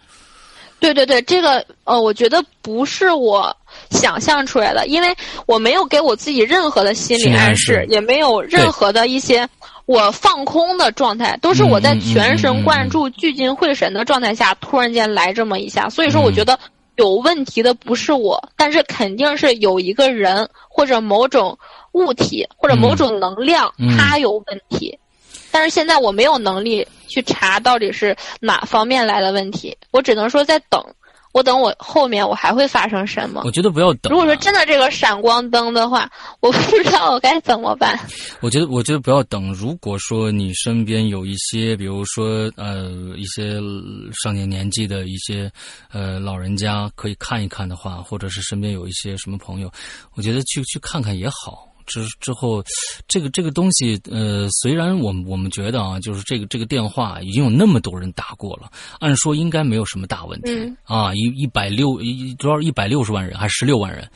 对对对，这个呃，我觉得不是我想象出来的，因为我没有给我自己任何的心理暗示，也没有任何的一些我放空的状态，都是我在全神贯注、聚精会神的状态下突然间来这么一下，所以说我觉得。有问题的不是我，但是肯定是有一个人或者某种物体或者某种能量，它有问题。但是现在我没有能力去查到底是哪方面来的问题，我只能说在等。我等我后面我还会发生什么？我觉得不要等。如果说真的这个闪光灯的话，我不知道我该怎么办。我觉得我觉得不要等。如果说你身边有一些，比如说呃一些上年年纪的一些呃老人家可以看一看的话，或者是身边有一些什么朋友，我觉得去去看看也好。之之后，这个这个东西，呃，虽然我们我们觉得啊，就是这个这个电话已经有那么多人打过了，按说应该没有什么大问题啊，一一百六一多少一百六十万人还是十六万人。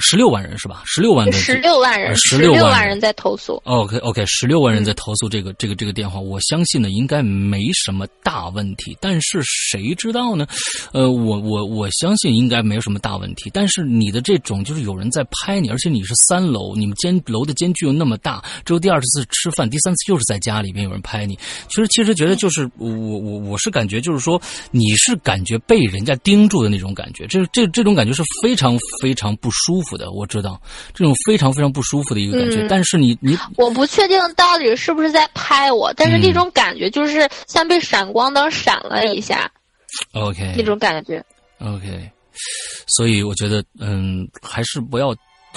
十六万人是吧？十六万人十六万人，十六万人在投诉。OK OK，十六万人在投诉这个这个这个电话，我相信呢应该没什么大问题。但是谁知道呢？呃，我我我相信应该没有什么大问题。但是你的这种就是有人在拍你，而且你是三楼，你们间楼的间距又那么大，之后第二次吃饭，第三次又是在家里边有人拍你。其实其实觉得就是我我我是感觉就是说你是感觉被人家盯住的那种感觉，这这这种感觉是非常非常不舒服。的我知道这种非常非常不舒服的一个感觉，但是你你我不确定到底是不是在拍我，但是那种感觉就是像被闪光灯闪了一下，OK，那种感觉，OK，所以我觉得嗯，还是不要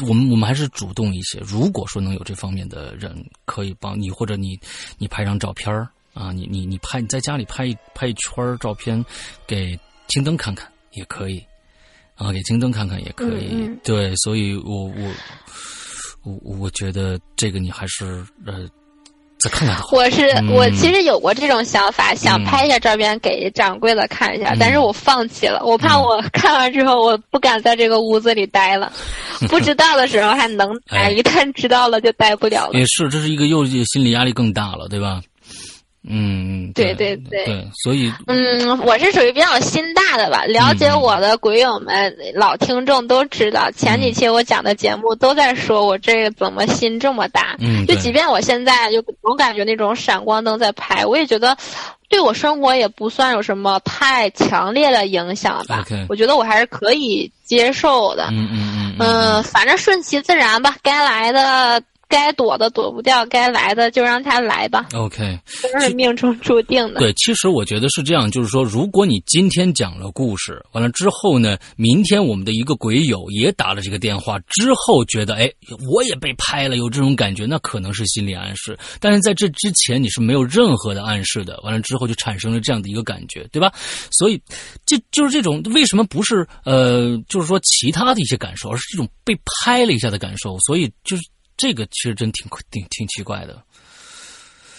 我们我们还是主动一些。如果说能有这方面的人可以帮你，或者你你拍张照片啊，你你你拍你在家里拍一拍一圈照片给青灯看看也可以。啊，给京东看看也可以，对，所以我我我我觉得这个你还是呃再看看。我是我其实有过这种想法，想拍一下照片给掌柜的看一下，但是我放弃了，我怕我看完之后我不敢在这个屋子里待了，不知道的时候还能待，一旦知道了就待不了了。也是，这是一个又心理压力更大了，对吧？嗯，对对对，对，所以，嗯，我是属于比较心大的吧。了解我的鬼友们、老听众都知道，前几期我讲的节目都在说我这个怎么心这么大。嗯，就即便我现在就总感觉那种闪光灯在拍，我也觉得对我生活也不算有什么太强烈的影响吧。我觉得我还是可以接受的。嗯嗯嗯，嗯，反正顺其自然吧，该来的。该躲的躲不掉，该来的就让他来吧。OK，都是命中注定的。对，其实我觉得是这样，就是说，如果你今天讲了故事，完了之后呢，明天我们的一个鬼友也打了这个电话，之后觉得，哎，我也被拍了，有这种感觉，那可能是心理暗示。但是在这之前，你是没有任何的暗示的，完了之后就产生了这样的一个感觉，对吧？所以，这就是这种为什么不是呃，就是说其他的一些感受，而是这种被拍了一下的感受，所以就是。这个其实真挺挺挺奇怪的。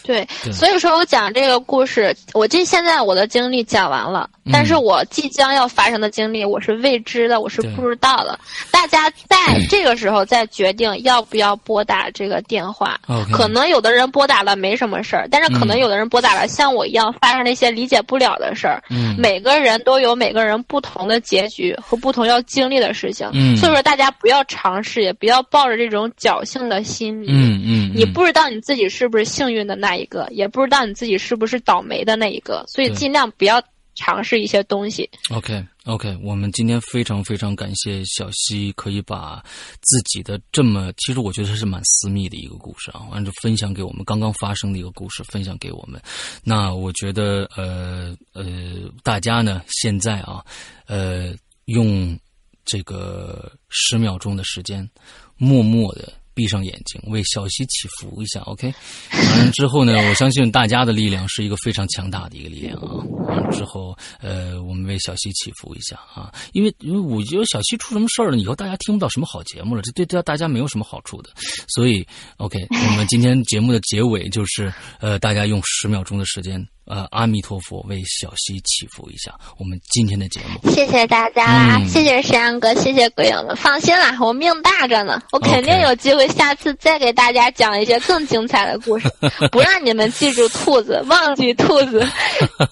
对，所以说我讲这个故事，我这现在我的经历讲完了，但是我即将要发生的经历我是未知的，我是不知道的。大家在这个时候再决定要不要拨打这个电话，可能有的人拨打了没什么事儿，但是可能有的人拨打了像我一样发生了一些理解不了的事儿。每个人都有每个人不同的结局和不同要经历的事情，所以说大家不要尝试，也不要抱着这种侥幸的心理。嗯嗯，你不知道你自己是不是幸运的那。一个也不知道你自己是不是倒霉的那一个，所以尽量不要尝试一些东西。OK OK，我们今天非常非常感谢小西，可以把自己的这么其实我觉得是蛮私密的一个故事啊，完就分享给我们刚刚发生的一个故事，分享给我们。那我觉得呃呃，大家呢现在啊呃用这个十秒钟的时间，默默的。闭上眼睛，为小溪祈福一下，OK。完了之后呢，我相信大家的力量是一个非常强大的一个力量啊。完了之后，呃，我们为小溪祈福一下啊，因为因为我觉得小溪出什么事儿了，以后大家听不到什么好节目了，这对大大家没有什么好处的。所以，OK，我们今天节目的结尾就是，呃，大家用十秒钟的时间。呃，阿弥陀佛，为小溪祈福一下。我们今天的节目，谢谢大家啦，谢谢石阳哥，谢谢鬼友们。放心啦，我命大着呢，我肯定有机会下次再给大家讲一些更精彩的故事，不让你们记住兔子，忘记兔子，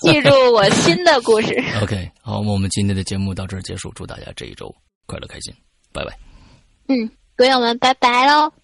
记住我新的故事。OK，好，我们今天的节目到这儿结束，祝大家这一周快乐开心，拜拜。嗯，鬼友们，拜拜喽。